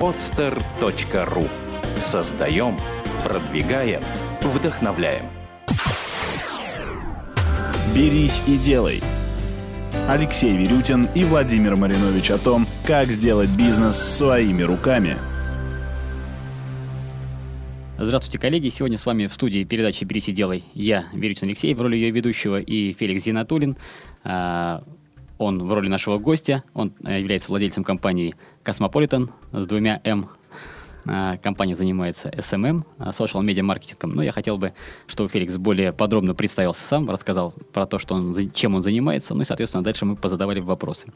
podster.ru Создаем, продвигаем, вдохновляем. «Берись и делай». Алексей Верютин и Владимир Маринович о том, как сделать бизнес своими руками. Здравствуйте, коллеги. Сегодня с вами в студии передачи «Берись и делай» я, Верютин Алексей, в роли ее ведущего, и Феликс Зинатулин. Он в роли нашего гостя. Он э, является владельцем компании «Космополитен» с двумя «М» компания занимается SMM, а, social media маркетингом. Но я хотел бы, чтобы Феликс более подробно представился сам, рассказал про то, что он, чем он занимается, ну и, соответственно, дальше мы позадавали вопросы.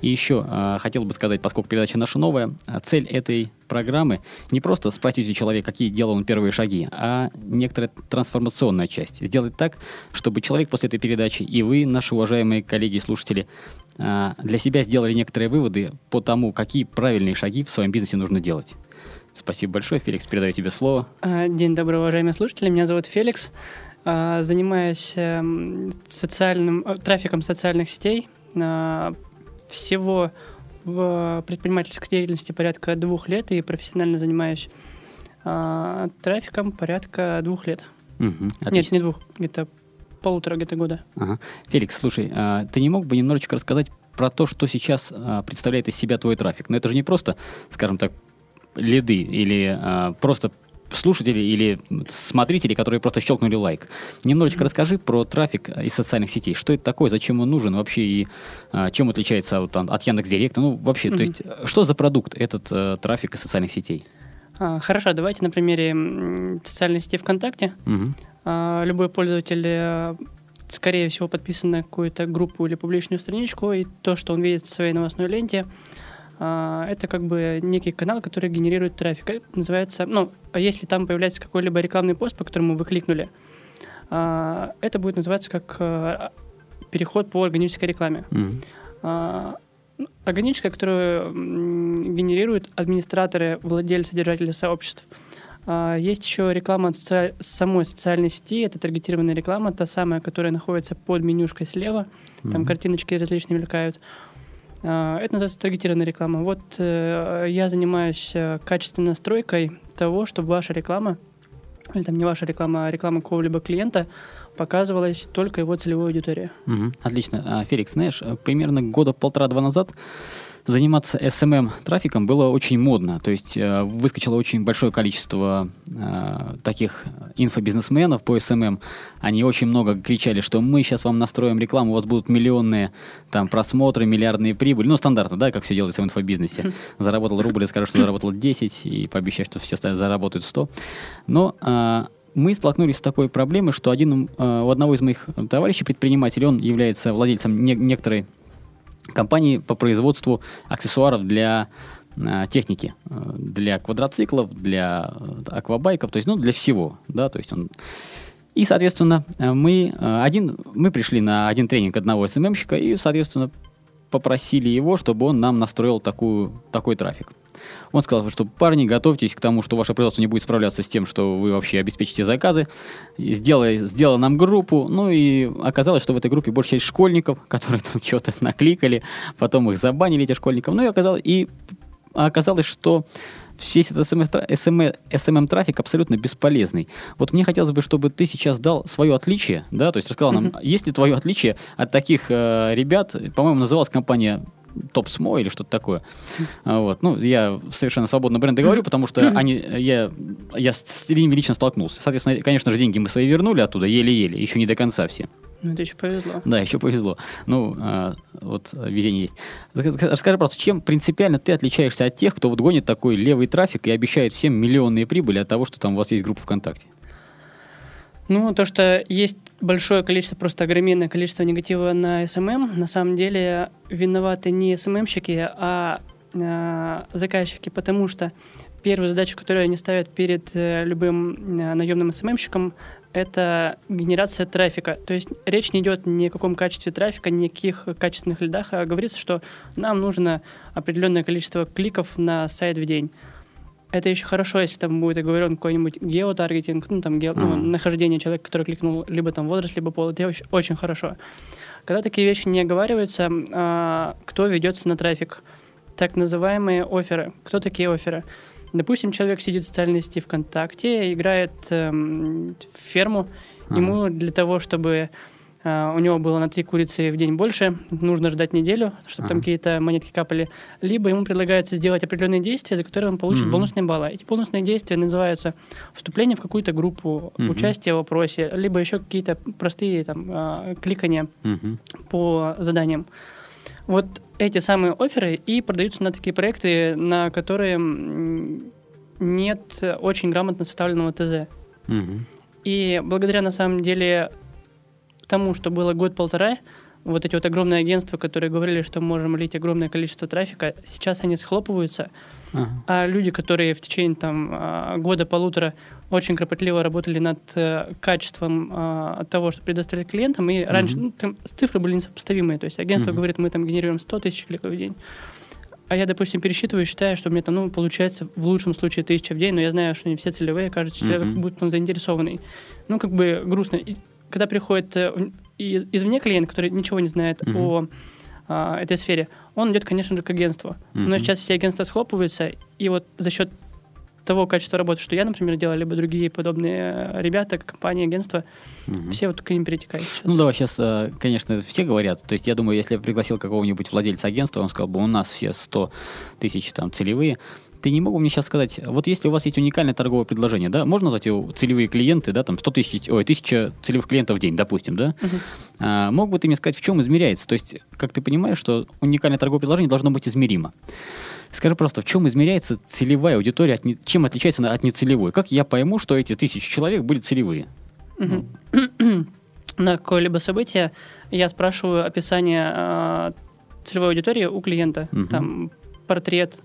И еще э, хотел бы сказать, поскольку передача наша новая, цель этой программы не просто спросить у человека, какие делал он первые шаги, а некоторая трансформационная часть. Сделать так, чтобы человек после этой передачи и вы, наши уважаемые коллеги и слушатели, для себя сделали некоторые выводы по тому, какие правильные шаги в своем бизнесе нужно делать. Спасибо большое. Феликс, передаю тебе слово. А, день добрый, уважаемые слушатели. Меня зовут Феликс. А, занимаюсь эм, социальным, э, трафиком социальных сетей. А, всего в предпринимательской деятельности порядка двух лет и профессионально занимаюсь трафиком порядка двух лет. Угу, Нет, не двух, где-то полутора где-то года. Ага. Феликс, слушай, ты не мог бы немножечко рассказать про то, что сейчас представляет из себя твой трафик? Но это же не просто, скажем так, лиды или а, просто слушатели или смотрители, которые просто щелкнули лайк. Немножечко mm-hmm. расскажи про трафик из социальных сетей. Что это такое, зачем он нужен вообще и а, чем отличается от, от Яндекс.Директа? Ну, вообще, mm-hmm. то есть, что за продукт этот а, трафик из социальных сетей? А, хорошо, давайте на примере социальной сети ВКонтакте. Mm-hmm. А, любой пользователь э, скорее всего подписан на какую-то группу или публичную страничку, и то, что он видит в своей новостной ленте, это как бы некий канал, который генерирует трафик. Это называется, ну, а если там появляется какой-либо рекламный пост, по которому вы кликнули, а, это будет называться как переход по органической рекламе. Mm-hmm. Органическая, которую генерируют администраторы, владельцы, держатели сообществ. Есть еще реклама с самой социальной сети, это таргетированная реклама, та самая, которая находится под менюшкой слева, там mm-hmm. картиночки различные мелькают. А, это называется таргетированная реклама. Вот э, я занимаюсь э, качественной настройкой того, чтобы ваша реклама, или там не ваша реклама, а реклама какого-либо клиента показывалась только его целевой аудитории. Угу, отлично. А, Феликс, знаешь, э, примерно года полтора-два назад заниматься SMM-трафиком было очень модно. То есть э, выскочило очень большое количество э, таких инфобизнесменов по SMM. Они очень много кричали, что мы сейчас вам настроим рекламу, у вас будут миллионные там, просмотры, миллиардные прибыли. Ну, стандартно, да, как все делается в инфобизнесе. Заработал рубль, скажешь, что заработал 10, и пообещай, что все заработают 100. Но э, мы столкнулись с такой проблемой, что один, э, у одного из моих товарищей предпринимателей, он является владельцем не, некоторой компании по производству аксессуаров для э, техники, э, для квадроциклов, для э, аквабайков, то есть, ну, для всего, да, то есть он... И, соответственно, мы, один, мы пришли на один тренинг одного СММщика и, соответственно, попросили его, чтобы он нам настроил такую, такой трафик. Он сказал, что парни, готовьтесь к тому, что ваше производство не будет справляться с тем, что вы вообще обеспечите заказы. Сделай, сделал нам группу, ну и оказалось, что в этой группе больше часть школьников, которые там что-то накликали, потом их забанили, эти школьников. Ну и оказалось, и оказалось что весь этот SMM-трафик абсолютно бесполезный. Вот мне хотелось бы, чтобы ты сейчас дал свое отличие, да, то есть рассказал нам, mm-hmm. есть ли твое отличие от таких э, ребят, по-моему, называлась компания топ-смо или что-то такое. А, вот. Ну, я совершенно свободно бренды говорю, потому что они, я, я с ними лично столкнулся. Соответственно, конечно же, деньги мы свои вернули оттуда, еле-еле, еще не до конца все. Ну, это еще повезло. Да, еще повезло. Ну, а, вот везение есть. Расскажи просто, чем принципиально ты отличаешься от тех, кто вот гонит такой левый трафик и обещает всем миллионные прибыли от того, что там у вас есть группа ВКонтакте? Ну, то, что есть большое количество, просто огроменное количество негатива на SMM, на самом деле виноваты не SMM-щики, а э, заказчики, потому что первую задачу, которую они ставят перед э, любым э, наемным SMM-щиком, это генерация трафика. То есть речь не идет ни о каком качестве трафика, ни о каких качественных лидах, а говорится, что нам нужно определенное количество кликов на сайт в день это еще хорошо, если там будет оговорен какой-нибудь геотаргетинг, ну, там, ге... uh-huh. ну, нахождение человека, который кликнул либо там возраст, либо пол, это очень, очень хорошо. Когда такие вещи не оговариваются, а, кто ведется на трафик? так называемые оферы. Кто такие оферы? Допустим, человек сидит в социальной сети ВКонтакте, играет эм, в ферму. Ему для того, чтобы у него было на три курицы в день больше, нужно ждать неделю, чтобы там Ага. какие-то монетки капали. Либо ему предлагается сделать определенные действия, за которые он получит Мгм. бонусные баллы. Эти бонусные действия называются вступление в какую-то группу, Мгм. участие в вопросе, либо еще какие-то простые там э, кликания Мгм. по заданиям. Вот эти самые оферы и продаются на такие проекты, на которые нет очень грамотно составленного ТЗ. Мгм. И благодаря, на самом деле, тому, что было год-полтора, вот эти вот огромные агентства, которые говорили, что мы можем лить огромное количество трафика, сейчас они схлопываются, Ага. а люди, которые в течение там а, года-полутора очень кропотливо работали над э, качеством а, того, что предоставили клиентам, и раньше ну, там цифры были несопоставимые. То есть агентство Мгм. говорит, мы там генерируем 100 тысяч кликов в день, а я, допустим, пересчитываю и считаю, что у меня там, ну, получается в лучшем случае тысяча в день, но я знаю, что не все целевые, кажется, человек будет он заинтересованный. Ну, как бы грустно. И когда приходит э, извне клиент, который ничего не знает Мгм. о а, этой сфере, он идет, конечно же, к агентству. Но Мгм. сейчас все агентства схлопываются, и вот за счет того качества работы, что я, например, делал, либо другие подобные э, ребята, компании, агентства, Мгм. все вот к ним перетекают сейчас. Ну да, сейчас, конечно, все говорят. То есть я думаю, если я пригласил какого-нибудь владельца агентства, он сказал бы, у нас все 100 тысяч там целевые. Ты не мог бы мне сейчас сказать, вот если у вас есть уникальное торговое предложение, да, можно назвать его целевые клиенты, да, там 100 тысяч, ой, тысяча целевых клиентов в день, допустим, да? Мгм. А, мог бы ты мне сказать, в чем измеряется? То есть, как ты понимаешь, что уникальное торговое предложение должно быть измеримо. Скажи просто, в чем измеряется целевая аудитория, от не- чем отличается она от нецелевой? Как я пойму, что эти тысячи человек были целевые? Мгм. На какое-либо событие я спрашиваю описание э, целевой аудитории у клиента. Мгм. Там портрет.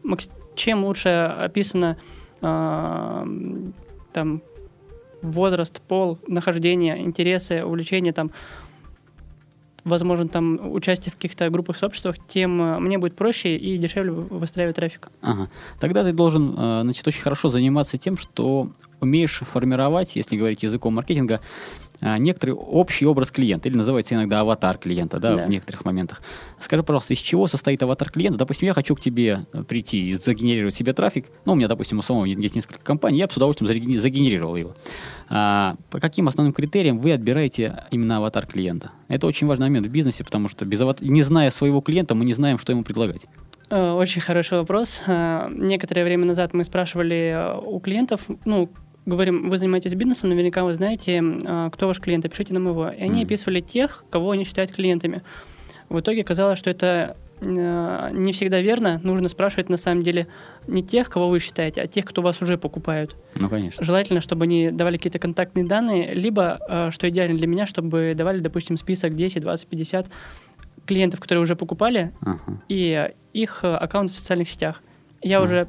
Чем лучше описано э, там возраст, пол, нахождение, интересы, увлечения, там, возможно, там участие в каких-то группах, сообществах, тем э, мне будет проще и дешевле выстраивать трафик. Ага. Тогда ты должен, э, значит, очень хорошо заниматься тем, что умеешь формировать, если говорить языком маркетинга, некоторый общий образ клиента, или называется иногда аватар клиента, да, Да. в некоторых моментах. Скажи, пожалуйста, из чего состоит аватар клиента? Допустим, я хочу к тебе э, прийти и загенерировать себе трафик. Ну, у меня, допустим, у самого есть несколько компаний, я бы с удовольствием загенерировал его. А, по каким основным критериям вы отбираете именно аватар клиента? Это очень важный момент в бизнесе, потому что без ават- не зная своего клиента, мы не знаем, что ему предлагать. Э, Очень хороший вопрос. Э, Некоторое время назад мы спрашивали у клиентов, ну, говорим, вы занимаетесь бизнесом, наверняка вы знаете, э, кто ваш клиент, опишите нам его. И они Мгм. описывали тех, кого они считают клиентами. В итоге оказалось, что это э, не всегда верно. Нужно спрашивать на самом деле не тех, кого вы считаете, а тех, кто вас уже покупают. Ну, конечно. Желательно, чтобы они давали какие-то контактные данные, либо, э, что идеально для меня, чтобы давали, допустим, список 10, 20, 50 клиентов, которые уже покупали, Ага. и их аккаунты в социальных сетях. Я Мгм. уже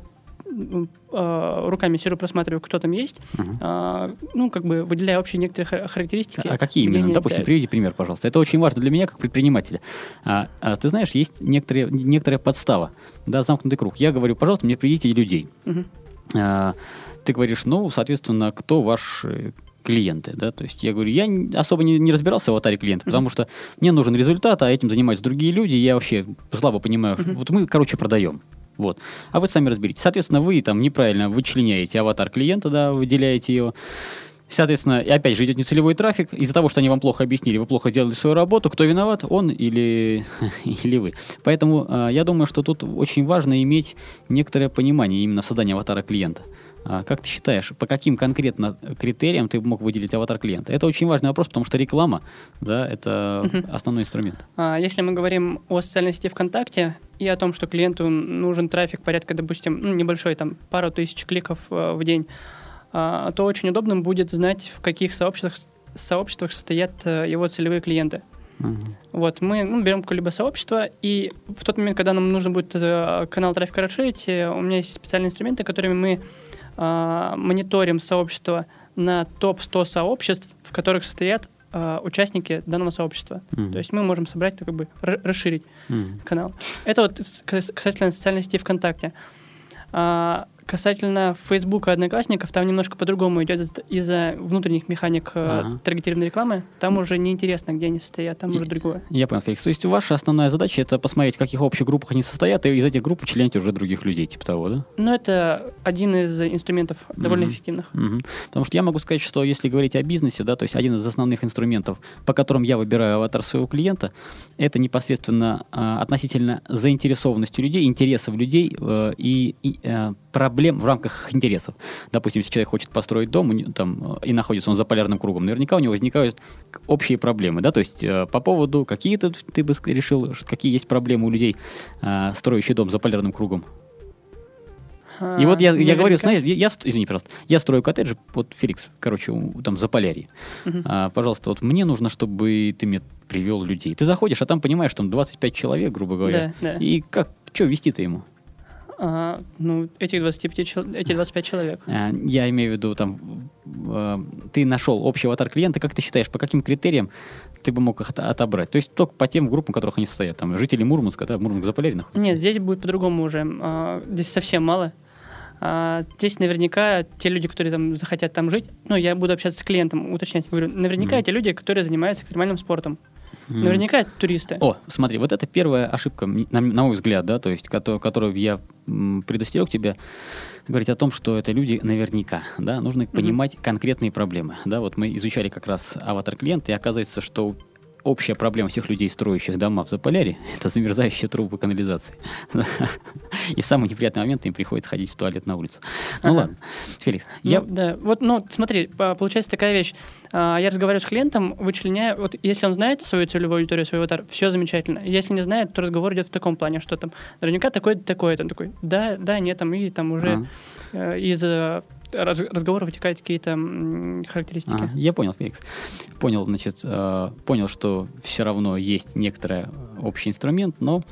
руками сижу, просматриваю, кто там есть, а, ну, как бы выделяю общие некоторые хар- характеристики. А какие именно? мнения Допустим, отдаю. приведи пример, пожалуйста. Это очень важно для меня как предпринимателя. А, а, ты знаешь, есть некоторые, некоторая подстава, да, замкнутый круг. Я говорю, пожалуйста, мне приведите людей. А, ты говоришь, ну, соответственно, кто ваши клиенты, да, то есть я говорю, я особо не, не разбирался в аватаре клиента, потому что мне нужен результат, а этим занимаются другие люди, я вообще слабо понимаю, вот мы, короче, продаем. Вот. А вы сами разберитесь. Соответственно, вы там неправильно вычленяете аватар клиента, да, выделяете его. Соответственно, и опять же идет нецелевой трафик. Из-за того, что они вам плохо объяснили, вы плохо сделали свою работу, кто виноват, он или, или вы. Поэтому э, я думаю, что тут очень важно иметь некоторое понимание именно создания аватара клиента. А как ты считаешь, по каким конкретно критериям ты мог выделить аватар клиента? Это очень важный вопрос, потому что реклама, да, это Мгм. основной инструмент. А, Если мы говорим о социальной сети ВКонтакте и о том, что клиенту нужен трафик порядка, допустим, ну, небольшой, там, пару тысяч кликов э, в день, а, то очень удобным будет знать, в каких сообществах, сообществах состоят э, его целевые клиенты. Мгм. Вот, мы ну, берем какое-либо сообщество, и в тот момент, когда нам нужно будет э, канал трафика расширить, у меня есть специальные инструменты, которыми мы э, мониторим сообщество на топ-100 сообществ, в которых состоят э, участники данного сообщества. Мгм. То есть мы можем собрать, как бы, ра- расширить Мгм. канал. Это вот касательно социальной сети ВКонтакте. А, Касательно Фейсбука и Одноклассников, там немножко по-другому идет из-за внутренних механик э, Ага. таргетированной рекламы. Там уже неинтересно, где они состоят, там И- уже другое. Я понял, Феликс. То есть ваша основная задача это посмотреть, в каких общих группах они состоят, и из этих групп членить уже других людей, типа того, да? Но это один из инструментов довольно Мгм. эффективных. Мгм. Потому что я могу сказать, что если говорить о бизнесе, да, то есть один из основных инструментов, по которым я выбираю аватар своего клиента, это непосредственно а, относительно заинтересованности людей, интересов людей э, и, и, э, проблем в рамках их интересов. Допустим, если человек хочет построить дом там, э, и находится он за полярным кругом, наверняка у него возникают общие проблемы, да, то есть э, по поводу какие-то ты бы решил, какие есть проблемы у людей, э, строящих дом за полярным кругом. И вот я, я говорю, Наверняка. знаешь, я, я извини, пожалуйста, я строю коттеджи, вот Феликс, короче, у- там за полярье. Мгм. А, пожалуйста, вот мне нужно, чтобы ты мне привел людей. Ты заходишь, а там понимаешь, там 25 человек, грубо говоря. Да, да. И как, что вести-то ему? А, ну, этих 25, чел- эти 25 человек. А, я имею в виду, там, э, ты нашел общий аватар клиента, как ты считаешь, по каким критериям ты бы мог их от- отобрать? То есть только по тем группам, в которых они состоят. Там, жители Мурманска, да, Мурманск за полярье находится? Нет, здесь будет по-другому уже. А, Здесь совсем мало. А, Здесь наверняка те люди, которые там захотят там жить, ну, я буду общаться с клиентом, уточнять, говорю, наверняка Мгм. эти люди, которые занимаются экстремальным спортом. Наверняка это туристы. О, смотри, вот это первая ошибка, на, на мой взгляд, да, то есть, кото- которую я предостерег тебя, говорить о том, что это люди наверняка, да, нужно понимать конкретные проблемы, да, вот мы изучали как раз аватар клиента, и оказывается, что общая проблема всех людей, строящих дома в Заполярье, это замерзающие трубы канализации. И в самый неприятный момент им приходится ходить в туалет на улицу. Ну Ага. ладно, Феликс, Ну, я... да, вот, ну, смотри, по- получается такая вещь. А, Я разговариваю с клиентом, вычленяю, вот если он знает свою целевую аудиторию, свой аватар, все замечательно. Если не знает, то разговор идет в таком плане, что там наверняка такой-то, такой-то. Он такой, да, да, нет, там, и там уже Ага. из э, разговора вытекают какие-то характеристики. Ага, я понял, Феликс. Понял, значит, э, понял, что все равно есть некоторый общий инструмент, но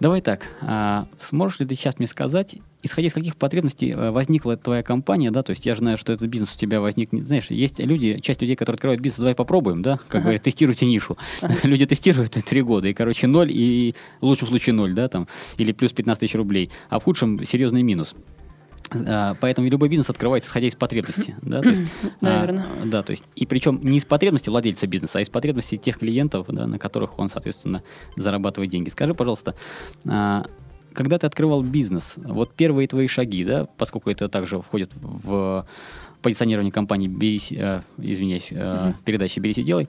давай так. а сможешь ли ты сейчас мне сказать, исходя из каких потребностей э, возникла твоя компания, да, то есть я же знаю, что этот бизнес у тебя возник, знаешь, есть люди, часть людей, которые открывают бизнес, давай попробуем, да, как Ага. говорят, тестируйте нишу. Люди тестируют три года, и, короче, ноль, и в лучшем случае ноль, да, там, или плюс 15 тысяч рублей, а в худшем серьезный минус. А, Поэтому любой бизнес открывается, исходя из потребности. Да, то есть, а, Наверно. да, то есть, и причем не из потребности владельца бизнеса, а из потребности тех клиентов, да, на которых он, соответственно, зарабатывает деньги. Скажи, пожалуйста, а, когда ты открывал бизнес, вот первые твои шаги, да, поскольку это также входит в позиционирование компании «Берись», э, извиняюсь, э, Мгм. передачи «Берись и делай»,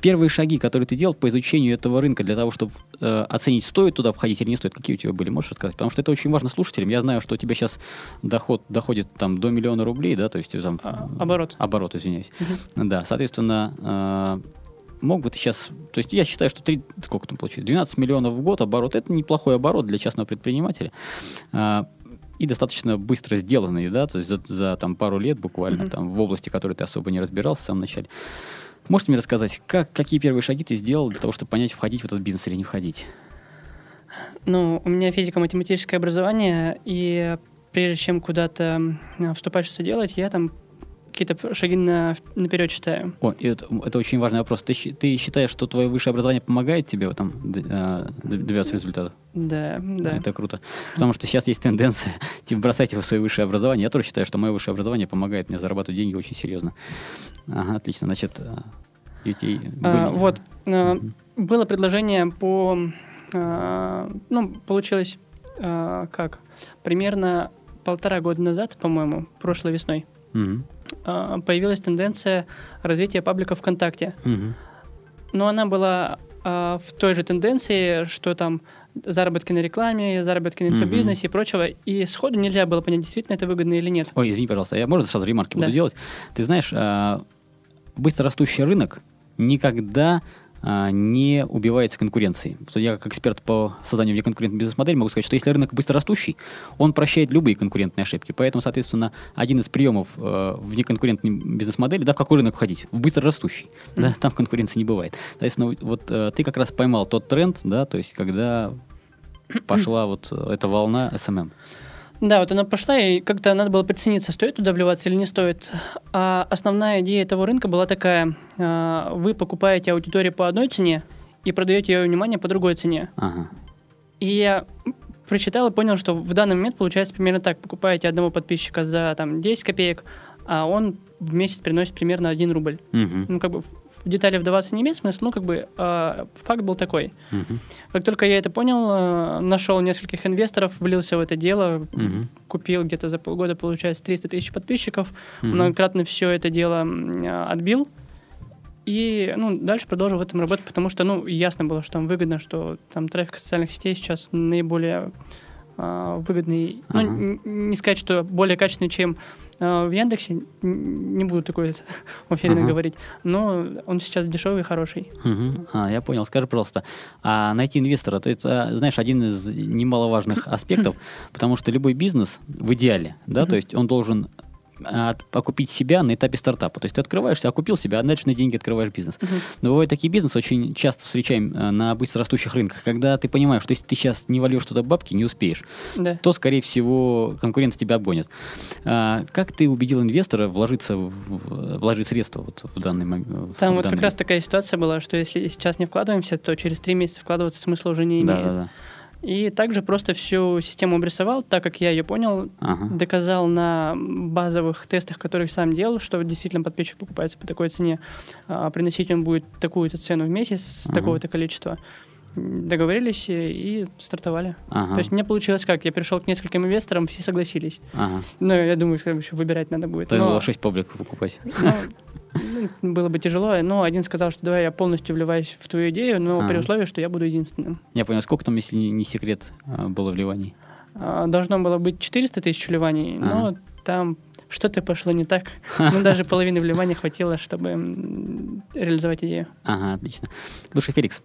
первые шаги, которые ты делал по изучению этого рынка для того, чтобы э, оценить, стоит туда входить или не стоит, какие у тебя были, можешь рассказать? Потому что это очень важно слушателям. Я знаю, что у тебя сейчас доход доходит там до миллиона рублей, да, то есть э, там... А, оборот. Оборот, извиняюсь. Да, соответственно, э, мог бы ты сейчас... То есть я считаю, что три, сколько там получается? 12 миллионов в год оборот. Это неплохой оборот для частного предпринимателя. И достаточно быстро сделанный, да, то есть за, за там пару лет буквально, Мгм. там в области, которой ты особо не разбирался в самом начале. Можете мне рассказать, как, какие первые шаги ты сделал для того, чтобы понять, входить в этот бизнес или не входить? Ну, у меня физико-математическое образование, и прежде чем куда-то вступать, что делать, я там какие-то шаги на, наперед читаю. О, и это, это очень важный вопрос. Ты, ты считаешь, что твое высшее образование помогает тебе в этом а, добиваться результата? Да, да. Это круто. Потому что сейчас есть тенденция, типа, бросайте вы свое высшее образование. Я тоже считаю, что мое высшее образование помогает мне зарабатывать деньги очень серьезно. Ага, отлично. Значит, и у тебя А, были- вот, Мгм. было предложение по... а, ну, получилось как? Примерно полтора года назад, по-моему, прошлой весной, Мгм. А, появилась тенденция развития паблика ВКонтакте. Но она была а, в той же тенденции, что там заработки на рекламе, заработки на инфобизнесе и прочего. И сходу нельзя было понять, действительно это выгодно или нет. Ой, извини, пожалуйста, я можно сразу ремарки Да. буду делать? Ты знаешь, а, быстрорастущий рынок никогда не убивается конкуренцией. Я как эксперт по созданию внеконкурентной бизнес-модели могу сказать, что если рынок быстрорастущий, он прощает любые конкурентные ошибки. Поэтому, соответственно, один из приемов э, внеконкурентной бизнес-модели, да, в какой рынок входить? В быстрорастущий. Да, там конкуренции не бывает. Соответственно, вот э, ты как раз поймал тот тренд, да, то есть когда пошла вот э, эта волна SMM. Да, вот она пошла, и как-то надо было прицениться, стоит туда вливаться или не стоит. А основная идея этого рынка была такая. а, Вы покупаете аудиторию по одной цене и продаете ее внимание по другой цене. Ага. И я прочитал и понял, что в данный момент получается примерно так. Покупаете одного подписчика за там 10 копеек, а он в месяц приносит примерно 1 рубль. Мгм. Ну, как бы в детали вдаваться не имеет смысла, ну, как бы э, факт был такой. Мгм. Как только я это понял, э, нашел нескольких инвесторов, влился в это дело, Мгм. купил где-то за полгода, получается, 300 тысяч подписчиков, Мгм. многократно все это дело э, отбил. И ну, дальше продолжил в этом работать, потому что ну, ясно было, что там выгодно, что там трафик социальных сетей сейчас наиболее выгодный. Ну, Ага. н- не сказать, что более качественный, чем а, в Яндексе, не буду такое уверенно Ага. говорить, но он сейчас дешевый и хороший. Мгм. А, я понял. Скажи, пожалуйста, а найти инвестора, то это, знаешь, один из немаловажных аспектов, потому что любой бизнес в идеале, да, то есть он должен а, окупить себя на этапе стартапа. То есть ты открываешься, окупил себя, а дальше на деньги открываешь бизнес. Мгм. Но бывают такие бизнесы, очень часто встречаем э, на быстро растущих рынках, когда ты понимаешь, что если ты сейчас не вольешь туда бабки, не успеешь, Да. то, скорее всего, конкуренты тебя обгонят. А, как ты убедил инвестора вложиться, в, вложить средства вот в данный момент? Там вот как раз такая ситуация была, что если сейчас не вкладываемся, то через три месяца вкладываться смысла уже не Да, имеет. да, да. И также просто всю систему обрисовал, так как я ее понял, Ага. доказал на базовых тестах, которые сам делал, что действительно подписчик покупается по такой цене, а приносить он будет такую-то цену в месяц с Ага. такого-то количества. Договорились и, стартовали. Ага. То есть мне получилось как? Я пришел к нескольким инвесторам, все согласились. Ага. Но я думаю, что еще выбирать надо будет. То Но- было 6 пабликов покупать. ну, было бы тяжело, но один сказал, что давай я полностью вливаюсь в твою идею, но Ага. при условии, что я буду единственным. Я понял, сколько там, если не секрет, а, было вливаний? А, Должно было быть 400 тысяч вливаний, но Ага. там что-то пошло не так. Ну, даже половины вливания хватило, чтобы реализовать идею. Ага, отлично. Слушай, Феликс,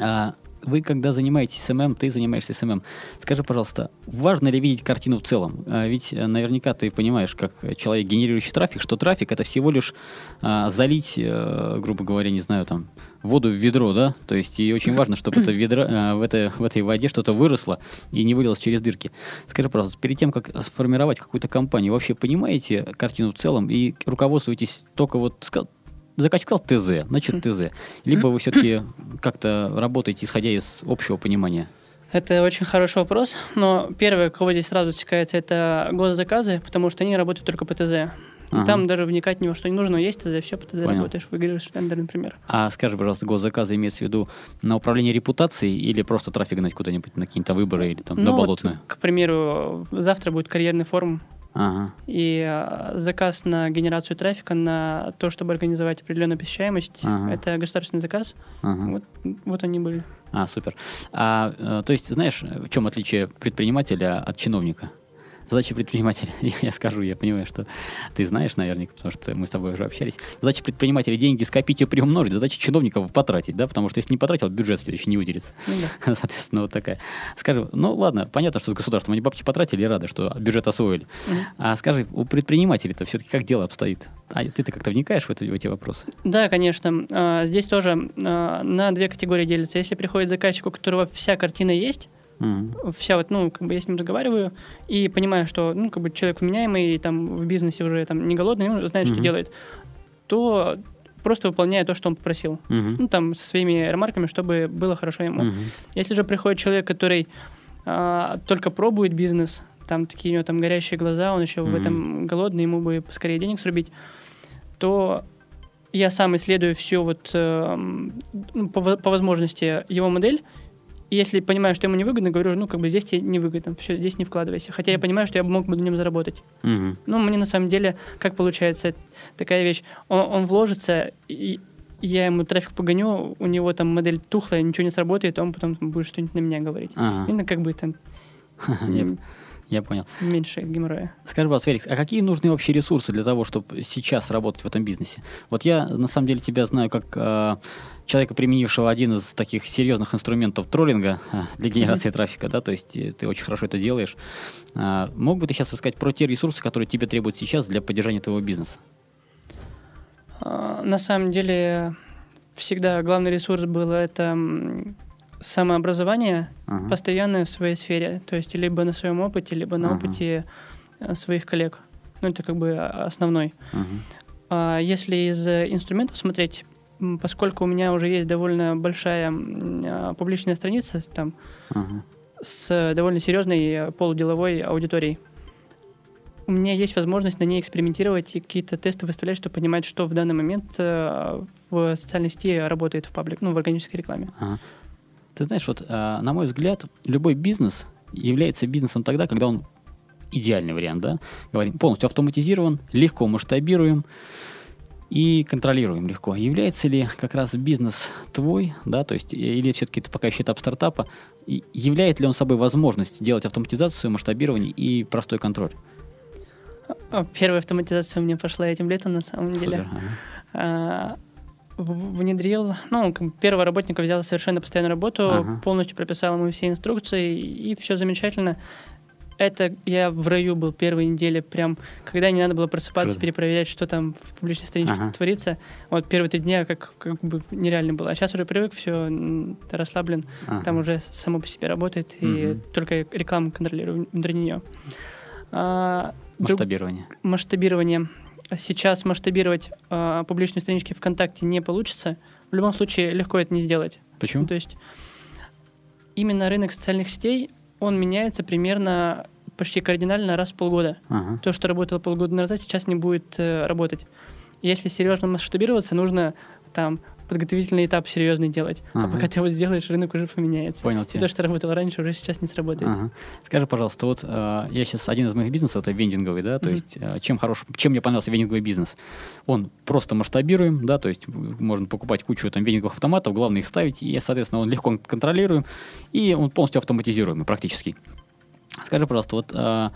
а вы, когда занимаетесь SMM, ты занимаешься SMM, скажи, пожалуйста, важно ли видеть картину в целом? А Ведь э, наверняка ты понимаешь, как человек, генерирующий трафик, что трафик это всего лишь а, залить, э, грубо говоря, не знаю, там, воду в ведро, да? То есть и очень важно, чтобы это ведро, а, в, этой, в этой воде что-то выросло и не вылилось через дырки. Скажи, пожалуйста, перед тем, как сформировать какую-то компанию, вообще понимаете картину в целом и руководствуетесь только вот заказчик сказал ТЗ, значит ТЗ. Либо вы все-таки как-то работаете, исходя из общего понимания. Это очень хороший вопрос, но первое, кого здесь сразу отсекается, это госзаказы, потому что они работают только по ТЗ. И Ага. Там даже вникать ни во что не нужно, есть ТЗ, все по ТЗ Понял. работаешь, выигрываешь тендер, например. А скажи, пожалуйста, госзаказы имеется в виду на управление репутацией или просто трафик гнать куда-нибудь на какие-то выборы или там на Ну, вот, болотную? к примеру, завтра будет карьерный форум, Ага. и а, заказ на генерацию трафика, на то, чтобы организовать определенную посещаемость, Ага. это государственный заказ. ага. Вот, вот они были. А, супер. А, э, то есть, знаешь, в чем отличие предпринимателя от чиновника? Задача предпринимателя, я скажу, я понимаю, что ты знаешь наверняка, потому что мы с тобой уже общались. Задача предпринимателя деньги скопить и приумножить, задача чиновников потратить, да, потому что если не потратил, бюджет следующий не выделится. Ну да. Соответственно, вот такая. Скажи, ну ладно, понятно, что с государством они бабки потратили и рады, что бюджет освоили. Мгм. А скажи, у предпринимателей-то все-таки как дело обстоит? А ты-то как-то вникаешь в, это, в эти вопросы? Да, конечно. А, Здесь тоже а, на две категории делится. Если приходит заказчик, у которого вся картина есть, Мгм. вся вот, ну, как бы я с ним разговариваю и понимаю, что, ну, как бы человек вменяемый, там, в бизнесе уже там не голодный, ну, знает, что Мгм. делает, то просто выполняет то, что он попросил. Мгм. Ну, там, со своими ремарками, чтобы было хорошо ему. Мгм. Если же приходит человек, который а, только пробует бизнес, там такие у него там горящие глаза, он еще в Мгм. этом голодный, ему бы поскорее денег срубить, то я сам исследую всю вот ну, по, по возможности его модель. Если понимаю, что ему невыгодно, говорю, ну, как бы здесь тебе невыгодно, все, здесь не вкладывайся. Хотя я понимаю, что я мог бы на нем заработать. Мгм. Ну, мне на самом деле, как получается такая вещь, он, он вложится, и я ему трафик погоню, у него там модель тухлая, ничего не сработает, он потом будет что-нибудь на меня говорить. Ага. И ну, как бы там Я- понял. меньше геморроя. Скажи, пожалуйста, Феликс, а какие нужны вообще ресурсы для того, чтобы сейчас работать в этом бизнесе? Вот я, на самом деле, тебя знаю как э, человека, применившего один из таких серьезных инструментов троллинга э, для генерации трафика, да, то есть э, ты очень хорошо это делаешь. А, мог бы ты сейчас рассказать про те ресурсы, которые тебе требуют сейчас для поддержания твоего бизнеса? А, На самом деле, всегда главный ресурс был это самообразование, Ага. постоянное в своей сфере. То есть либо на своем опыте, либо на Ага. опыте э, своих коллег. Ну, это как бы а, основной. Мгм. А если из э, инструментов смотреть, поскольку у меня уже есть довольно большая а, публичная страница, там, Ага. с довольно серьезной полуделовой аудиторией. У меня есть возможность на ней экспериментировать и какие-то тесты выставлять, чтобы понимать, что в данный момент э, в социальной сети работает в паблик, ну, в органической рекламе. Ага. Ты знаешь, вот, э, на мой взгляд, любой бизнес является бизнесом тогда, когда он идеальный вариант, да, говорим, полностью автоматизирован, легко масштабируем и контролируем легко. Является ли как раз бизнес твой, да, то есть, или все-таки это пока еще этап стартапа, и являет ли он собой возможность делать автоматизацию, масштабирование и простой контроль? А, первая автоматизация у меня пошла этим летом, на самом деле. Супер, ага. Внедрил, ну, первого работника взял совершенно постоянную работу, Ага. полностью прописал ему все инструкции, и все замечательно. Это я в раю был первые недели, прям, когда не надо было просыпаться, Круто. перепроверять, что там в публичной страничке Ага. творится. Вот первые три дня как, как бы нереально было. А сейчас уже привык, все, расслаблен, Ага. там уже само по себе работает, и Мгм. только рекламу контролирую внутри нее. А, друг- Масштабирование. Масштабирование. Сейчас масштабировать а, публичные странички ВКонтакте не получится. В любом случае легко это не сделать. Почему? То есть именно рынок социальных сетей, он меняется примерно почти кардинально раз в полгода. Ага. То, что работало полгода назад, сейчас не будет э, работать. Если серьезно масштабироваться, нужно там подготовительный этап серьезный делать. А Ага. пока ты его сделаешь, рынок уже поменяется. Понял И тебя. то, что работало раньше, уже сейчас не сработает. Ага. Скажи, пожалуйста, вот э, я сейчас один из моих бизнесов это вендинговый, да, то Мгм. есть э, чем хорош, чем мне понравился вендинговый бизнес? Он просто масштабируем, да, то есть можно покупать кучу там вендинговых автоматов, главное их ставить, и, соответственно, он легко контролируем, и он полностью автоматизируемый практически. Скажи, пожалуйста, вот э,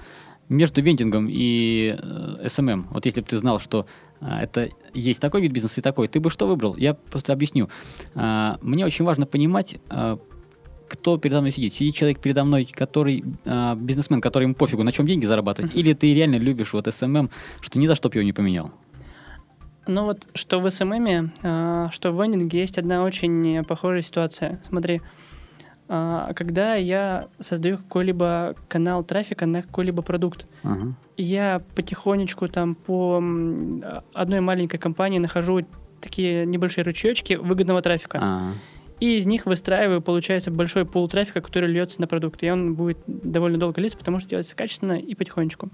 между вендингом и э, SMM, вот если бы ты знал, что э, это есть такой вид бизнеса и такой, ты бы что выбрал? Я просто объясню. Э, мне очень важно понимать, э, кто передо мной сидит. Сидит человек передо мной, который э, бизнесмен, который ему пофигу, на чем деньги зарабатывать, или ты реально любишь вот SMM, что ни за что бы его не поменял. Ну вот, что в СММе, а, что в вендинге есть одна очень похожая ситуация. Смотри, а, когда я создаю какой-либо канал трафика на какой-либо продукт, Ага. я потихонечку там по одной маленькой компании нахожу такие небольшие ручеечки выгодного трафика. А, И из них выстраиваю, получается, большой пул трафика, который льется на продукт. И он будет довольно долго литься, потому что делается качественно и потихонечку.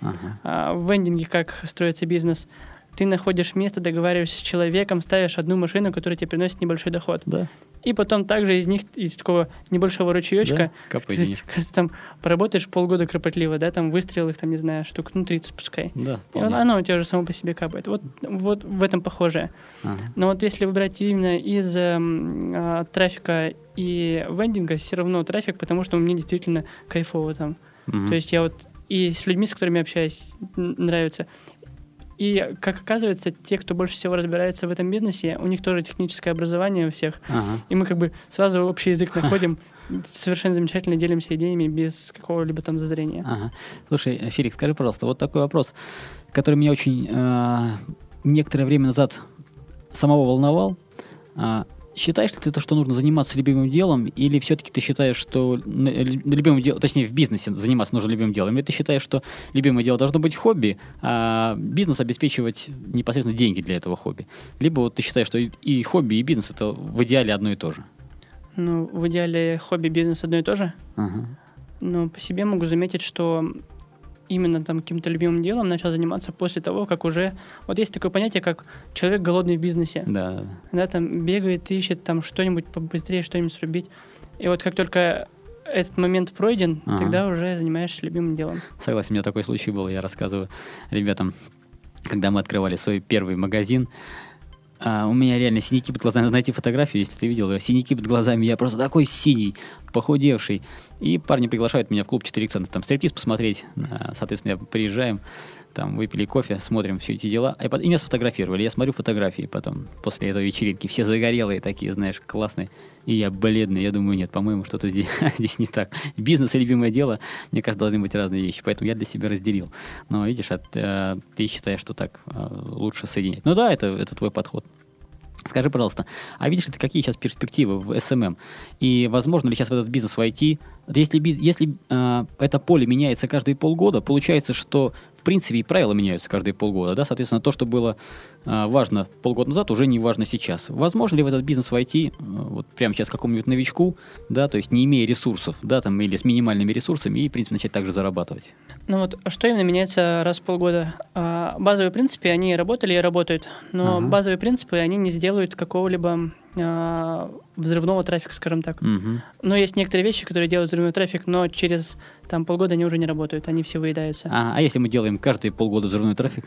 ага. А в вендинге как строится бизнес? Ты находишь место, договариваешься с человеком, ставишь одну машину, которая тебе приносит небольшой доход. Да, И потом также из них, из такого небольшого ручеечка, да, ты, там поработаешь полгода кропотливо, да, там выстрел их, там, не знаю, штук, ну, 30 пускай. Да, И вполне. оно, у тебя уже само по себе капает. Вот, вот в этом похожее. Ага. Но вот если выбрать именно из эм, а, трафика и вендинга, все равно трафик, потому что мне действительно кайфово там. Мгм. То есть я вот и с людьми, с которыми общаюсь, нравится. И, как оказывается, те, кто больше всего разбирается в этом бизнесе, у них тоже техническое образование у всех. Ага. И мы как бы сразу общий язык находим, совершенно замечательно делимся идеями без какого-либо там зазрения. Ага. Слушай, Феликс, скажи, пожалуйста, вот такой вопрос, который меня очень э, некоторое время назад самого волновал. А, считаешь ли ты то, что нужно заниматься любимым делом, или все-таки ты считаешь, что на, на любимом деле, точнее в бизнесе заниматься нужно любимым делом, или ты считаешь, что любимое дело должно быть хобби, а бизнес обеспечивать непосредственно деньги для этого хобби? Либо вот ты считаешь, что и, и хобби, и бизнес это в идеале одно и то же? Ну, в идеале хобби, бизнес одно и то же. Ага. Но по себе могу заметить, что именно там каким-то любимым делом начал заниматься после того, как уже... Вот есть такое понятие, как человек голодный в бизнесе. Да, да, там бегает, ищет там что-нибудь побыстрее, что-нибудь срубить. И вот как только этот момент пройден, Ага. тогда уже занимаешься любимым делом. Согласен, у меня такой случай был, я рассказываю ребятам, когда мы открывали свой первый магазин, а, у меня реально синяки под глазами. Найти фотографию, если ты видел, синяки под глазами. Я просто такой синий, похудевший. И парни приглашают меня в клуб 4 икса, там стриптиз посмотреть. А, Соответственно, приезжаем, там выпили кофе, смотрим все эти дела. И, потом- и меня сфотографировали. Я смотрю фотографии потом, после этой вечеринки. Все загорелые такие, знаешь, классные. И я бледный. Я думаю, нет, по-моему, что-то здесь, здесь не так. Бизнес и любимое дело, мне кажется, должны быть разные вещи. Поэтому я для себя разделил. Но видишь, от, э, ты считаешь, что так э, лучше соединять. Ну да, это, это твой подход. Скажи, пожалуйста, а видишь ты какие сейчас перспективы в SMM? И возможно ли сейчас в этот бизнес войти? Если, если э, это поле меняется каждые полгода, получается, что принципе, и правила меняются каждые полгода, да, соответственно, то, что было а, важно полгода назад, уже не важно сейчас. Возможно ли в этот бизнес войти а, вот прямо сейчас какому-нибудь новичку, да, то есть не имея ресурсов, да, там, или с минимальными ресурсами, и, в принципе, начать также зарабатывать? Ну вот, что именно меняется раз в полгода? А, базовые принципы, они работали и работают, но ага. базовые принципы, они не сделают какого-либо а, взрывного трафика, скажем так. Угу. Но есть некоторые вещи, которые делают взрывной трафик, но через там полгода они уже не работают, они все выедаются. А, а если мы делаем каждые полгода взрывной трафик?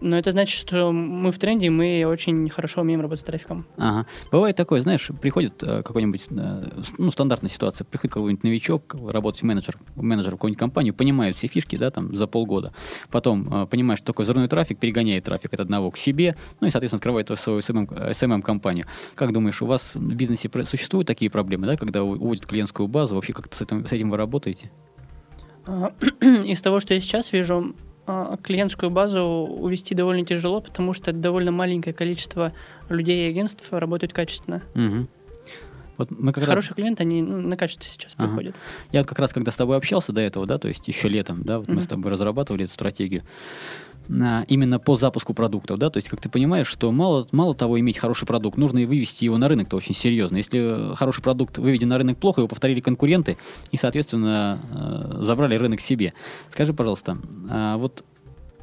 Но это значит, что мы в тренде, мы очень хорошо умеем работать с трафиком. Ага. Бывает такое, знаешь, приходит э, какой-нибудь, э, ну, стандартная ситуация, приходит какой-нибудь новичок, работать менеджер, менеджер в какую-нибудь компанию, понимает все фишки, да, там, за полгода. Потом э, понимает, что такое взрывной трафик, перегоняет трафик от одного к себе, ну и, соответственно, открывает свою SMM-компанию. Как думаешь, у вас в бизнесе существуют такие проблемы, да, когда уводят клиентскую базу? Вообще как-то с этим, с этим вы работаете? А, из того, что я сейчас вижу, клиентскую базу увести довольно тяжело, потому что довольно маленькое количество людей и агентств работают качественно. Угу. Вот мы как Хорошие раз... клиенты, они ну, на качестве сейчас ага. приходят. Я вот как раз, когда с тобой общался до этого, да, то есть еще летом, да, вот mm мы с тобой разрабатывали эту стратегию, а, именно по запуску продуктов, да, то есть как ты понимаешь, что мало, мало того иметь хороший продукт, нужно и вывести его на рынок-то очень серьезно. Если хороший продукт выведен на рынок плохо, его повторили конкуренты и, соответственно, э, забрали рынок себе. Скажи, пожалуйста, а вот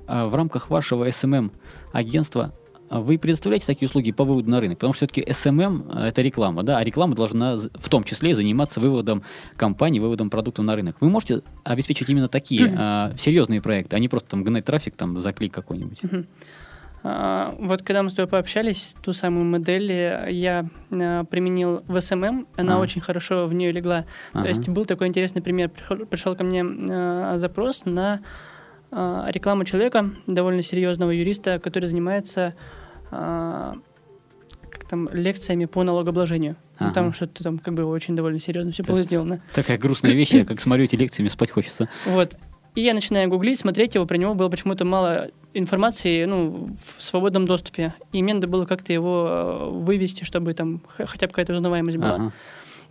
а, в рамках вашего SMM агентства вы предоставляете такие услуги по выводу на рынок? Потому что все-таки SMM – это реклама, да, а реклама должна в том числе заниматься выводом компаний, выводом продуктов на рынок. Вы можете обеспечить именно такие а, серьезные проекты, а не просто там гнать трафик там за клик какой-нибудь? А, вот когда мы с тобой пообщались, ту самую модель я а, применил в SMM, она а. очень хорошо в нее легла. Ага. То есть был такой интересный пример. Пришел, пришел ко мне а, запрос на а, рекламу человека, довольно серьезного юриста, который занимается а, как там, лекциями по налогообложению. Ну, ага. Ну, там что-то там как бы очень довольно серьезно все было сделано. Такая грустная вещь, я как смотрю эти лекциями, спать хочется. Вот. И я начинаю гуглить, смотреть его, про него было почему-то мало информации ну, в свободном доступе. И мне надо было как-то его э, вывести, чтобы там хотя бы какая-то узнаваемость была. Ага.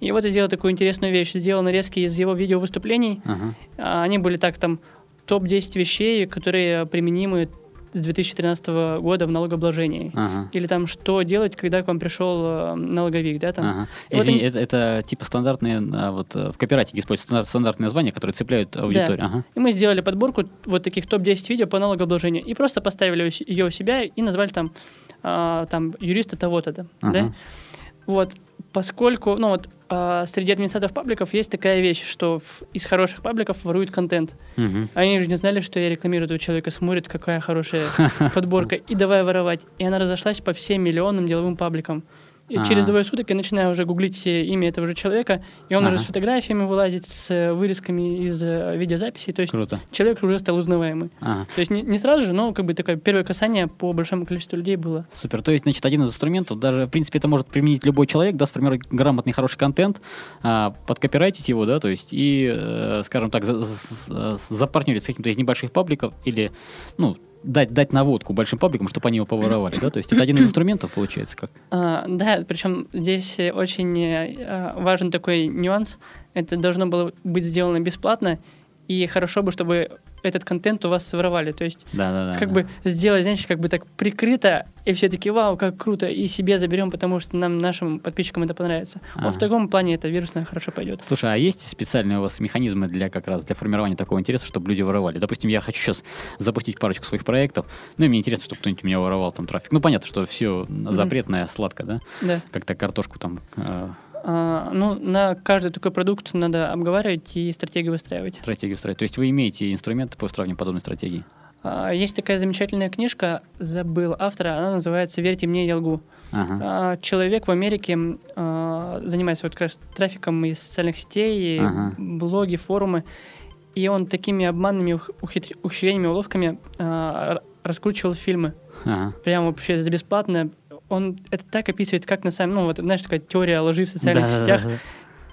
И вот я сделал такую интересную вещь. Сделал нарезки из его видео выступлений. Ага. Они были так там топ-10 вещей, которые применимы с 2013 года в налогообложении. Ага. Или там, что делать, когда к вам пришел э, налоговик, да, там. Ага. Извини, вот это, это типа стандартные, а, вот э, в копирайтинге используются стандартные названия, которые цепляют аудиторию. Да. Ага. И мы сделали подборку вот таких топ-10 видео по налогообложению и просто поставили ее у себя и назвали там, а, там юриста того-то, да, ага. да. Вот, поскольку, ну вот, э, среди администраторов пабликов есть такая вещь, что в, из хороших пабликов воруют контент. Угу. Они же не знали, что я рекламирую этого человека, смотрят, какая хорошая подборка, и давай воровать. И она разошлась по всем миллионным деловым пабликам. И а через двое суток я начинаю уже гуглить имя этого же человека, и он ага. уже с фотографиями вылазит, с э, вырезками из э, видеозаписей. То есть Круто. человек уже стал узнаваемый. Ага. То есть не, не сразу же, но как бы такое первое касание по большому количеству людей было. Супер. То есть, значит, один из инструментов, даже, в принципе, это может применить любой человек, да, сформировать грамотный, хороший контент, а, подкопирайтить его, да, то есть, и, э, скажем так, за, за, запартнерить с каким-то из небольших пабликов или, ну, дать, дать наводку большим пабликам, чтобы они его поворовали, да? То есть это один из инструментов, получается, как? А, да, причем здесь очень а, важен такой нюанс. Это должно было быть сделано бесплатно, и хорошо бы, чтобы этот контент у вас своровали. То есть, да, да, да, как да. бы сделать, знаешь, как бы так прикрыто, и все таки вау, как круто, и себе заберем, потому что нам, нашим подписчикам это понравится. Ага. Вот в таком плане это вирусно хорошо пойдет. Слушай, а есть специальные у вас механизмы для как раз для формирования такого интереса, чтобы люди воровали? Допустим, я хочу сейчас запустить парочку своих проектов, ну и мне интересно, чтобы кто-нибудь у меня воровал там трафик. Ну, понятно, что все запретное, mm-hmm. сладко, да? Да. Как-то картошку там э, а, ну, на каждый такой продукт надо обговаривать и стратегию выстраивать. Стратегию выстраивать. То есть вы имеете инструменты по выстраиванию подобной стратегии? А, есть такая замечательная книжка, забыл автора, она называется «Верьте мне, я лгу». Ага. А, человек в Америке занимается вот как раз трафиком из социальных сетей, ага. блоги, форумы, и он такими обманными ухищрениями, уловками раскручивал фильмы. Ага. Прямо вообще за бесплатно он это так описывает, как на самом, ну вот, знаешь, такая теория лжи в социальных да, сетях. Да, да.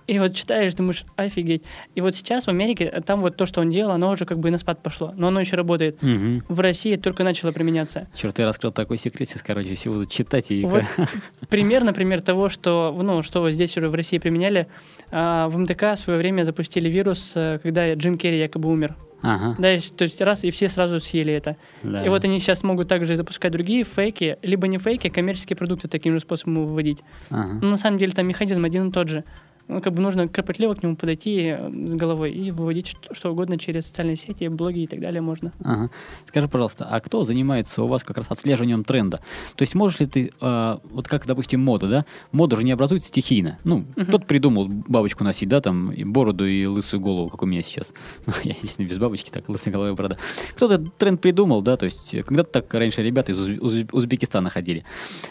И вот читаешь, думаешь, офигеть. И вот сейчас в Америке, э, там вот то, что он делал, оно уже как бы на спад пошло, но оно еще работает. Угу. В России только начало применяться. Черт, я раскрыл такой секрет, сейчас, короче, все будут читать и... Вот пример, например, того, что, ну, что вот здесь уже в России применяли. А, в МДК в свое время запустили вирус, э, когда Джим Керри якобы умер. Ага. Да, то есть раз, и все сразу съели это. Да. И вот они сейчас могут также запускать другие фейки, либо не фейки, а коммерческие продукты таким же способом выводить. Ага. Но на самом деле там механизм один и тот же. Ну, как бы нужно кропотливо к нему подойти э, с головой и выводить что, угодно через социальные сети, блоги и так далее можно. Ага. Скажи, пожалуйста, а кто занимается у вас как раз отслеживанием тренда? То есть можешь ли ты, э, вот как, допустим, мода, да? Мода же не образуется стихийно. Ну, Мгм. кто-то придумал бабочку носить, да, там, и бороду и лысую голову, как у меня сейчас. Ну, я, естественно, без бабочки, так, лысая голова и борода. Кто-то тренд придумал, да, то есть э, когда-то так раньше ребята из Уз- Уз- Узбекистана ходили.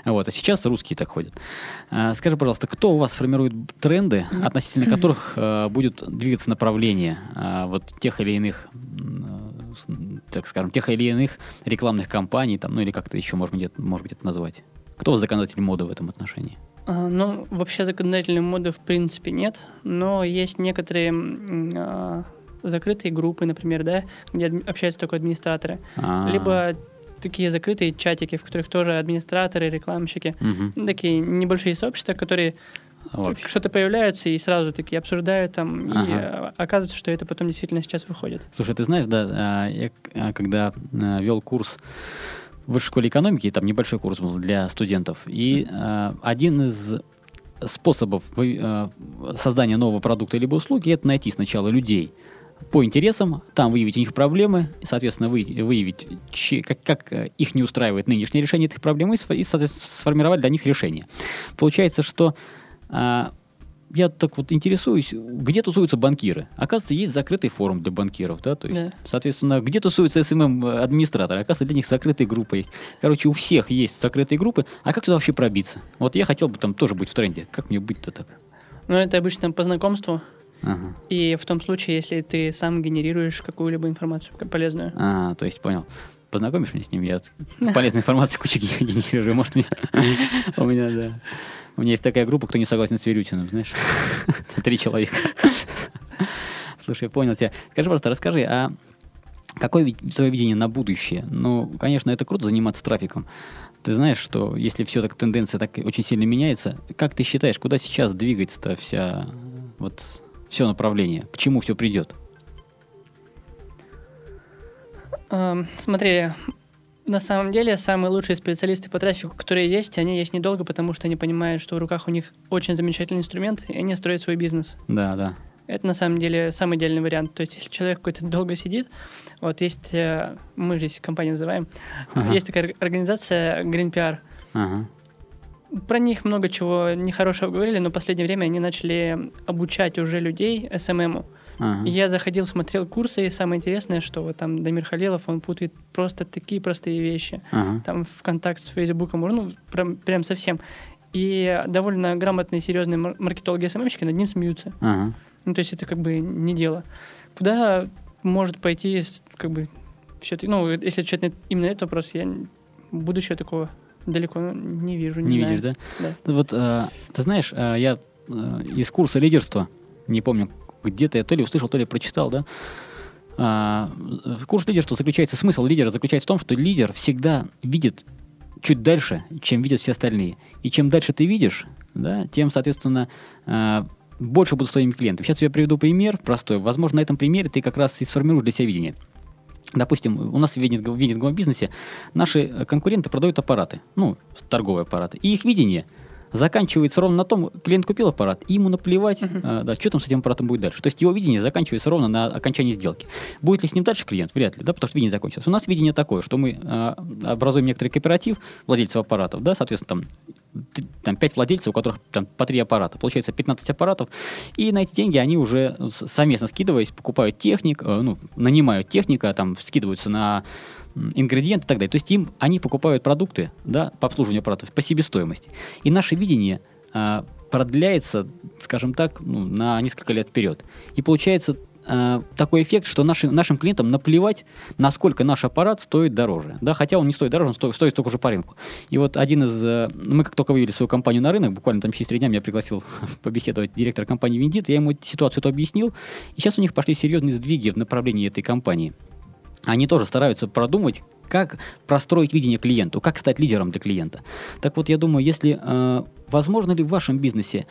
Вот, а сейчас русские так ходят. А, скажи, пожалуйста, кто у вас формирует тренды, относительно которых э, будет двигаться направление а, вот тех или иных э, так скажем, тех или иных рекламных кампаний, там, ну или как-то еще, может быть, может быть, это назвать. Кто законодатель моды в этом отношении? А, Ну, вообще законодательной моды в принципе нет, но есть некоторые а, закрытые группы, например, да, где общаются только администраторы, А, либо такие закрытые чатики, в которых тоже администраторы, рекламщики, ну, такие небольшие сообщества, которые Вот. что-то появляются и сразу такие обсуждают там, и Ага. а, оказывается, что это потом действительно сейчас выходит. Слушай, ты знаешь, да, а, я а, когда а, вел курс в высшей школе экономики, там небольшой курс был для студентов, и а, один из способов а, создания нового продукта либо услуги это найти сначала людей по интересам, там выявить у них проблемы, и, соответственно, вы- выявить, как, как их не устраивает нынешнее решение этих проблем, и, и, соответственно, сформировать для них решение. Получается, что а, я так вот интересуюсь, где тусуются банкиры. Оказывается, есть закрытый форум для банкиров, да, то есть, Да. соответственно, где тусуются СММ-администраторы, оказывается, для них закрытая группа есть. Короче, у всех есть закрытые группы, а как туда вообще пробиться? Вот я хотел бы там тоже быть в тренде. Как мне быть-то так? Но это обычно по знакомству, Ага. и в том случае, если ты сам генерируешь какую-либо информацию полезную. А, то есть, понял. Познакомишь меня с ним? Я полезную информацию кучу ге- генерирую. Может, меня... У меня, да. У меня есть такая группа, кто не согласен с Верютиным, знаешь? Три человека. Слушай, понял тебя. Скажи, пожалуйста, расскажи, а какое твое видение на будущее? Ну, конечно, это круто заниматься трафиком. Ты знаешь, что если все так, тенденция так очень сильно меняется, как ты считаешь, куда сейчас двигается-то вся, вот, все направление? К чему все придет? Эм, Смотри, на самом деле самые лучшие специалисты по трафику, которые есть, они есть недолго, потому что они понимают, что в руках у них очень замечательный инструмент, и они строят свой бизнес. Да, да. Это на самом деле самый идеальный вариант. То есть, если человек какой-то долго сидит, вот есть, э, мы здесь компанию называем, Ага. есть такая организация Green PR. Ага. Про них много чего нехорошего говорили, но в последнее время они начали обучать уже людей SMM. ага. И Я заходил, смотрел курсы, и самое интересное, что вот там Дамир Халилов, он путает просто такие простые вещи. Ага. Там в контакт с Фейсбуком, ну, прям, прям совсем. И довольно грамотные, серьезные мар- маркетологи СММщики над ним смеются. Ага. Ну, то есть это как бы не дело. Куда может пойти, как бы, все Ну, если отвечать на именно этот вопрос, я будущего такого далеко не вижу. Не, Не видишь, да? Да. Вот, э, ты знаешь, э, я э, из курса лидерства, не помню, где-то я то ли услышал, то ли прочитал, да, а, э, курс лидерства заключается, смысл лидера заключается в том, что лидер всегда видит чуть дальше, чем видят все остальные. И чем дальше ты видишь, да, тем, соответственно, э, больше будут своими клиентами. Сейчас я приведу пример простой. Возможно, на этом примере ты как раз и сформируешь для себя видение. Допустим, у нас в вендинг- в вендинговом бизнесе наши э, конкуренты продают аппараты, ну, торговые аппараты. И их видение заканчивается ровно на том, клиент купил аппарат, и ему наплевать, э, да, что там с этим аппаратом будет дальше. То есть его видение заканчивается ровно на окончании сделки. Будет ли с ним дальше клиент? Вряд ли, да, потому что видение закончилось. У нас видение такое, что мы э, образуем некоторый кооператив владельцев аппаратов, да, соответственно, там, там 5 владельцев, у которых там по 3 аппарата. Получается 15 аппаратов. И на эти деньги они уже совместно скидываясь, покупают техник, э, ну, нанимают техника, там скидываются на ингредиенты и так далее. То есть им они покупают продукты да, по обслуживанию аппаратов по себестоимости. И наше видение а, продляется, скажем так, ну, на несколько лет вперед. И получается а, такой эффект, что наши, нашим клиентам наплевать, насколько наш аппарат стоит дороже. Да, хотя он не стоит дороже, он сто- стоит столько же по рынку. И вот один из... э, Мы как только вывели свою компанию на рынок, буквально там через три дня меня пригласил побеседовать директор компании Виндит, я ему ситуацию эту объяснил, и сейчас у них пошли серьезные сдвиги в направлении этой компании они тоже стараются продумать, как простроить видение клиенту, как стать лидером для клиента. Так вот, я думаю, если э, возможно ли в вашем бизнесе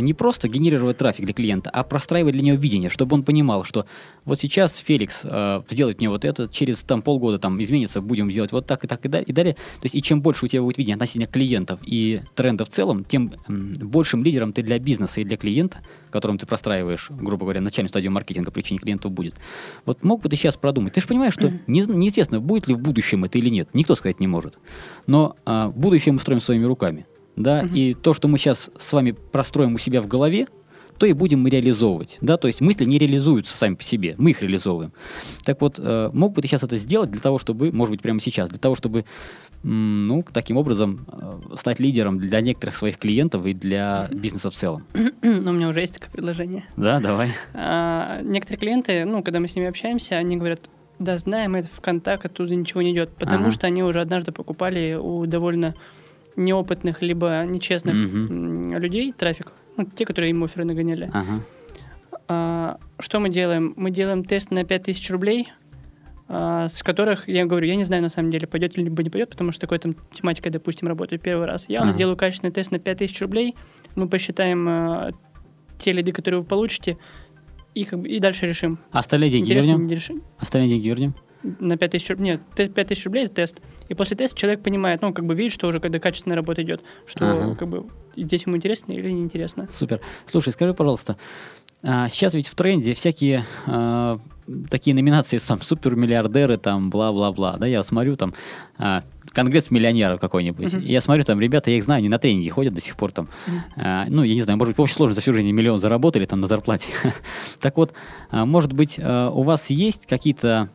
не просто генерировать трафик для клиента, а простраивать для него видение, чтобы он понимал, что вот сейчас Феликс э, сделает мне вот это, через там полгода там изменится, будем делать вот так и так и далее. И, далее. То есть и чем больше у тебя будет видение относительно клиентов и тренда в целом, тем большим лидером ты для бизнеса и для клиента, которым ты простраиваешь, грубо говоря, начальную стадию маркетинга привлечения клиентов будет. Вот мог бы ты сейчас продумать. Ты же понимаешь, что не, неизвестно, будет ли в будущем это или нет. Никто сказать не может. Но э, будущее мы строим своими руками да, угу. и то, что мы сейчас с вами простроим у себя в голове, то и будем мы реализовывать, да, то есть мысли не реализуются сами по себе, мы их реализовываем. Так вот, э, мог бы ты сейчас это сделать для того, чтобы, может быть, прямо сейчас, для того, чтобы, ну, таким образом э, стать лидером для некоторых своих клиентов и для бизнеса в целом? Ну, у меня уже есть такое предложение. Да, давай. А, некоторые клиенты, ну, когда мы с ними общаемся, они говорят, да, знаем, это ВКонтакт, оттуда ничего не идет, потому ага. что они уже однажды покупали у довольно неопытных либо нечестных угу. людей трафик, ну, те, которые им оферы нагоняли. Ага. А, что мы делаем? Мы делаем тест на 5000 рублей, а, с которых, я говорю, я не знаю на самом деле, пойдет либо не пойдет, потому что такой там тематикой, допустим, работаю первый раз. Я ага. делаю качественный тест на 5000 рублей, мы посчитаем а, те лиды, которые вы получите, и, как бы, и дальше решим. Остальные деньги Интересно, вернем? решим? Остальные деньги вернем? на 5000 рублей. Нет, 5000 рублей это тест. И после теста человек понимает, ну, как бы видит, что уже когда качественная работа идет, что ага. как бы здесь ему интересно или неинтересно. Супер. Слушай, скажи, пожалуйста, а, сейчас ведь в тренде всякие а, такие номинации, сам супермиллиардеры, там, бла-бла-бла, да, я смотрю, там, а, конгресс миллионеров какой-нибудь. Uh-huh. Я смотрю, там ребята, я их знаю, они на тренинги ходят до сих пор там. Uh-huh. Ну, я не знаю, может быть, общей сложности за всю жизнь миллион заработали там на зарплате. так вот, может быть, у вас есть какие-то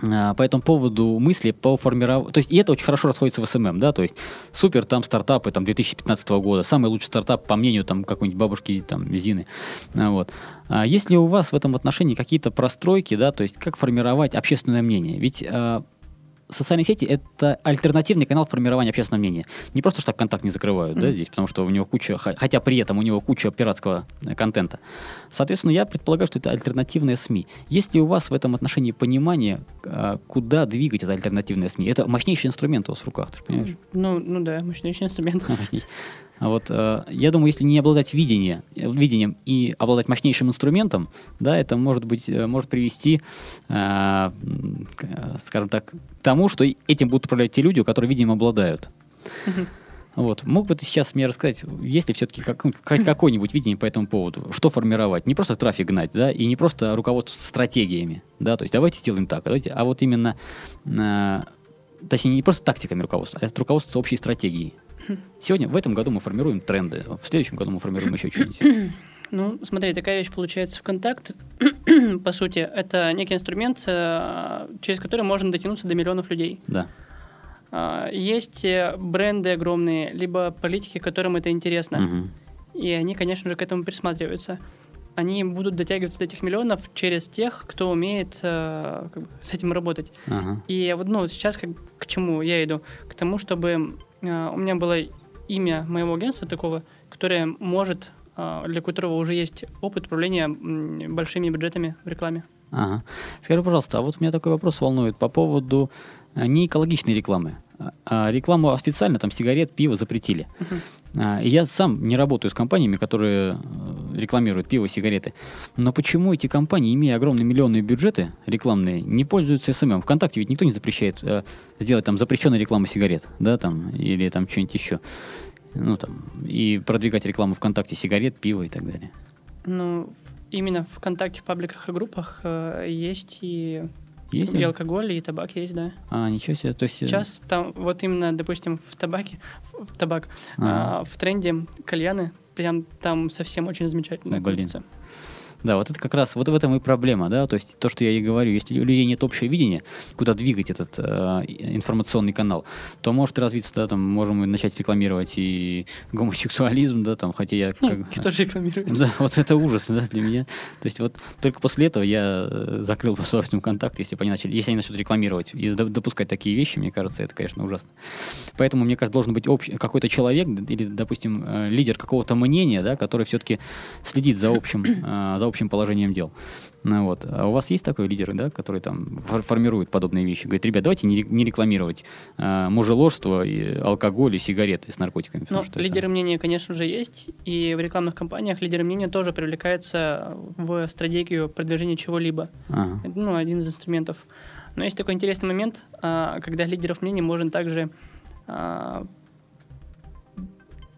по этому поводу мысли по формированию... То есть, и это очень хорошо расходится в SMM, да, то есть, супер там стартапы там 2015 года, самый лучший стартап, по мнению там какой-нибудь бабушки там Зины, а, вот. А есть ли у вас в этом отношении какие-то простройки, да, то есть, как формировать общественное мнение? Ведь а, социальные сети — это альтернативный канал формирования общественного мнения. Не просто что так контакт не закрывают, mm-hmm. да, здесь, потому что у него куча, хотя при этом у него куча пиратского э, контента. Соответственно, я предполагаю, что это альтернативные СМИ. Есть ли у вас в этом отношении понимание, а, куда двигать это альтернативные СМИ? Это мощнейший инструмент у вас в руках, ты же понимаешь? Ну, ну да, мощнейший инструмент. А вот э, я думаю, если не обладать видение, видением и обладать мощнейшим инструментом, да, это может быть э, может привести, э, скажем так, к тому, что этим будут управлять те люди, которые видением обладают. Вот. Мог бы ты сейчас мне рассказать, есть ли все-таки как, какое-нибудь видение по этому поводу? Что формировать? Не просто трафик гнать, да, и не просто руководство стратегиями, да, то есть давайте сделаем так, давайте, а вот именно, э, точнее, не просто тактиками руководства, а это руководство общей стратегией. Сегодня, в этом году мы формируем тренды, в следующем году мы формируем еще что-нибудь. Ну, смотри, такая вещь получается ВКонтакт. По сути, это некий инструмент, э, через который можно дотянуться до миллионов людей. Да. А, есть э, бренды огромные, либо политики, которым это интересно. Угу. И они, конечно же, к этому присматриваются. Они будут дотягиваться до этих миллионов через тех, кто умеет э, как бы, с этим работать. Ага. И вот ну, сейчас как, к чему я иду? К тому, чтобы Э, у меня было имя моего агентства такого, которое может, э, для которого уже есть опыт управления большими бюджетами в рекламе. Ага. Скажи, пожалуйста, а вот меня такой вопрос волнует по поводу э, неэкологичной рекламы. А рекламу официально, там, сигарет, пиво запретили. Uh-huh. И я сам не работаю с компаниями, которые рекламируют пиво, сигареты. Но почему эти компании, имея огромные миллионные бюджеты рекламные, не пользуются SMM? Вконтакте ведь никто не запрещает э, сделать там запрещенную рекламу сигарет, да, там, или там что-нибудь еще. Ну, там, и продвигать рекламу ВКонтакте сигарет, пива и так далее. Ну, именно ВКонтакте, в пабликах и группах э, есть и есть? И алкоголь, и табак есть, да. А, ничего себе. То есть... Э, Сейчас там, вот именно, допустим, в табаке, в табак, а. А, в тренде кальяны, прям там совсем очень замечательно Блин. крутится. Да, вот это как раз, вот в этом и проблема, да, то есть то, что я и говорю, если у людей нет общего видения, куда двигать этот э, информационный канал, то может развиться, да, там, можем мы начать рекламировать и гомосексуализм, да, там, хотя я... Как, Кто же рекламирует? Да, вот это ужас, да, для меня. То есть вот только после этого я э, закрыл по собственному контакт, если они начали, если они начнут рекламировать и допускать такие вещи, мне кажется, это, конечно, ужасно. Поэтому, мне кажется, должен быть общий, какой-то человек или, допустим, э, лидер какого-то мнения, да, который все-таки следит за общим, э, за за общим положением дел. Ну, вот. А у вас есть такой лидер, да, который там фор- формирует подобные вещи? Говорит, ребят, давайте не, не рекламировать а, мужеложство, и алкоголь и сигареты с наркотиками. Ну, что это- лидеры мнения, конечно же, есть, и в рекламных кампаниях лидеры мнения тоже привлекаются в стратегию продвижения чего-либо. Ага. Это, ну, один из инструментов. Но есть такой интересный момент, а, когда лидеров мнений можно также а,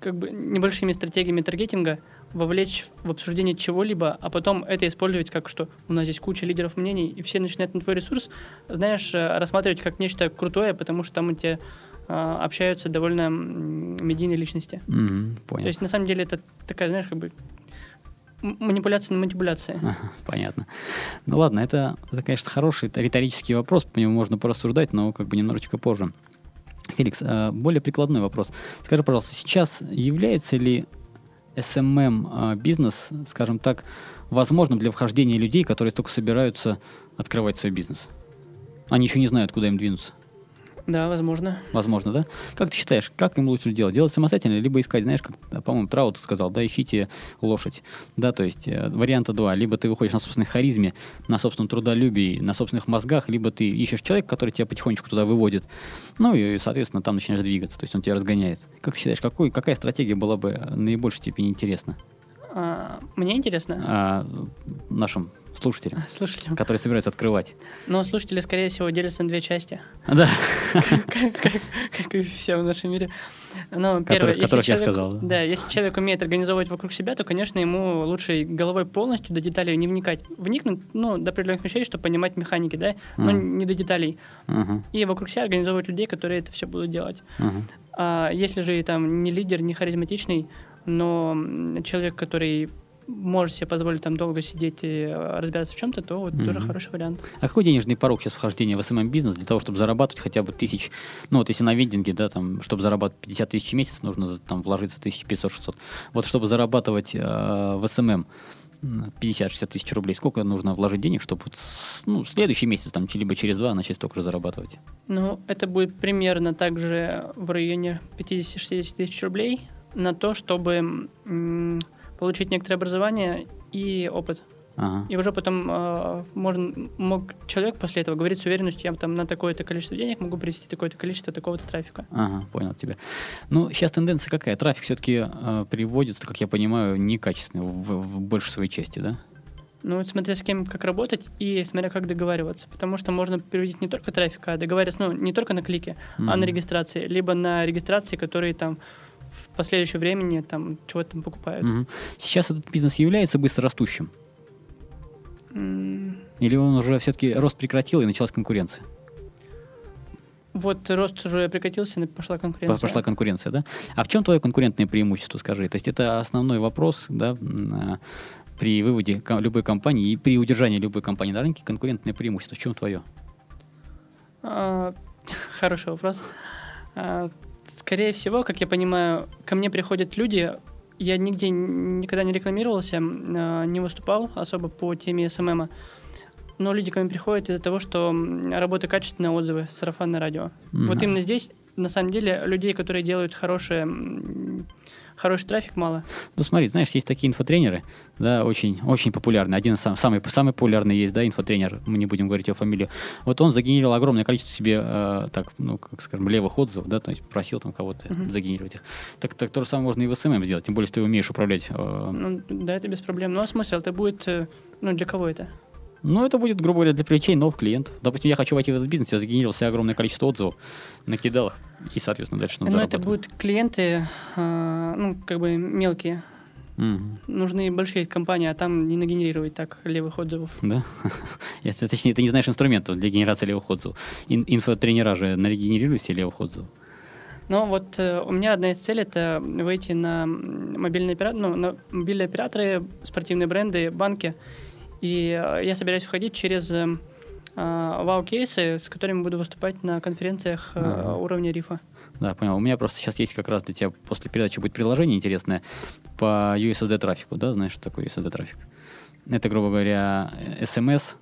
как бы небольшими стратегиями таргетинга вовлечь в обсуждение чего-либо, а потом это использовать как что у нас здесь куча лидеров мнений, и все начинают на твой ресурс, знаешь, э, рассматривать как нечто крутое, потому что там у тебя а, общаются довольно медийные личности. Мгм, понял. То есть, на самом деле, это такая, знаешь, как бы манипуляция на манипуляции. Ага, понятно. Ну ладно, это, это, конечно, хороший риторический вопрос, по нему можно порассуждать, но как бы немножечко позже. Феликс, а, более прикладной вопрос. Скажи, пожалуйста, сейчас является ли SMM а, скажем так, возможным для вхождения людей, которые только собираются открывать свой бизнес? Они еще не знают, куда им двинуться. Да, возможно. Возможно, да? Как ты считаешь, как им лучше делать? Делать самостоятельно, либо искать, знаешь, как, по-моему, Траут сказал, да, ищите лошадь. Да, то есть э, варианта два. Либо ты выходишь на собственной харизме, на собственном трудолюбии, на собственных мозгах, либо ты ищешь человека, который тебя потихонечку туда выводит. Ну и, соответственно, там начинаешь двигаться, то есть он тебя разгоняет. Как ты считаешь, какой, какая стратегия была бы наибольшей степени интересна А, мне интересно. а, нашим слушателям, Слушайте, которые собираются открывать? но слушатели, скорее всего, делятся на две части, Да, как и все в нашем мире. Ну, первое, Которых- я сказал, да. Если человек умеет организовывать вокруг себя, то, конечно, ему лучше головой полностью до деталей не вникать. Вникнуть, ну, до определенных вещей, чтобы понимать механики, да, но не до деталей. И вокруг себя организовывать людей, которые это все будут делать. А если же там не лидер, не харизматичный, но человек, который может себе позволить там долго сидеть и э, разбираться в чем-то, то вот тоже Мгм. хороший вариант. А какой денежный порог сейчас вхождения в SMM-бизнес для того, чтобы зарабатывать хотя бы тысяч, ну вот если на вендинге, да, там, чтобы зарабатывать 50 тысяч в месяц, нужно там вложиться 1500-600. Вот чтобы зарабатывать э, в SMM м, 50-60 тысяч рублей, сколько нужно вложить денег, чтобы ну, следующий месяц, там, либо через два начать столько же зарабатывать? Ну, это будет примерно также в районе 50-60 тысяч рублей на то, чтобы получить некоторое образование и опыт. Ага. И уже потом э, можно, мог человек после этого говорить с уверенностью, я там на такое-то количество денег могу привести такое-то количество такого-то трафика. Ага, понял тебя. Ну, сейчас тенденция какая? Трафик все-таки приводится, как я понимаю, некачественный в, в большей своей части, да? Ну, вот смотря с кем как работать и смотря как договариваться. Потому что можно приводить не только трафик, а договариваться, ну, не только на клике, а на регистрации, либо на регистрации, которые там в последующее времени там чего-то там покупают. Мгм. Сейчас этот бизнес является быстро растущим? М, Или он уже все-таки рост прекратил и началась конкуренция? Вот рост уже прекратился, пошла конкуренция. Пошла конкуренция, да? А в чем твое конкурентное преимущество, скажи? То есть это основной вопрос, да, а, при выводе любой компании и при удержании любой компании на рынке конкурентное преимущество. В чем твое? А, Хороший вопрос. Скорее всего, как я понимаю, ко мне приходят люди, я нигде никогда не рекламировался, а, не выступал особо по теме СММа, но люди ко мне приходят из-за того, что работа качественная, отзывы, сарафанное радио. Вот Мгм. именно здесь, на самом деле, людей, которые делают хорошее, м, хороший трафик, мало. Ну смотри, знаешь, есть такие инфотренеры, да, очень, очень популярные. Один из сам, самый, самый популярный есть, да, инфотренер, мы не будем говорить его фамилию. Вот он загенерировал огромное количество себе, э, так, ну, как скажем, левых отзывов, да, то есть просил там кого-то Мгм. загенерировать их. Так, так то же самое можно и в SMM сделать, тем более, если ты умеешь управлять. э, Ну, да, это без проблем. Но смысл, это будет, э, ну, для кого это? Ну, это будет, грубо говоря, для привлечения новых клиентов. Допустим, я хочу войти в этот бизнес, я загенерировал себе огромное количество отзывов, накидал их, и, соответственно, дальше надо Ну, это будут клиенты, а, ну, как бы мелкие. Мгм. Нужны большие компании, а там не нагенерировать так левых отзывов. Да? Если, точнее, ты не знаешь инструментов для генерации левых отзывов. Ин- инфотренера же нарегенерируют себе левых отзывов. Но вот э, у меня одна из целей это выйти на мобильные, опера- ну, на мобильные операторы, спортивные бренды, банки. И э, я собираюсь входить через э, а, вау-кейсы, с которыми буду выступать на конференциях э, Ага. уровня рифа. Да, понял. У меня просто сейчас есть как раз для тебя после передачи будет приложение интересное по USSD трафику, да, знаешь, что такое USSD трафик? Это, грубо говоря, SMS,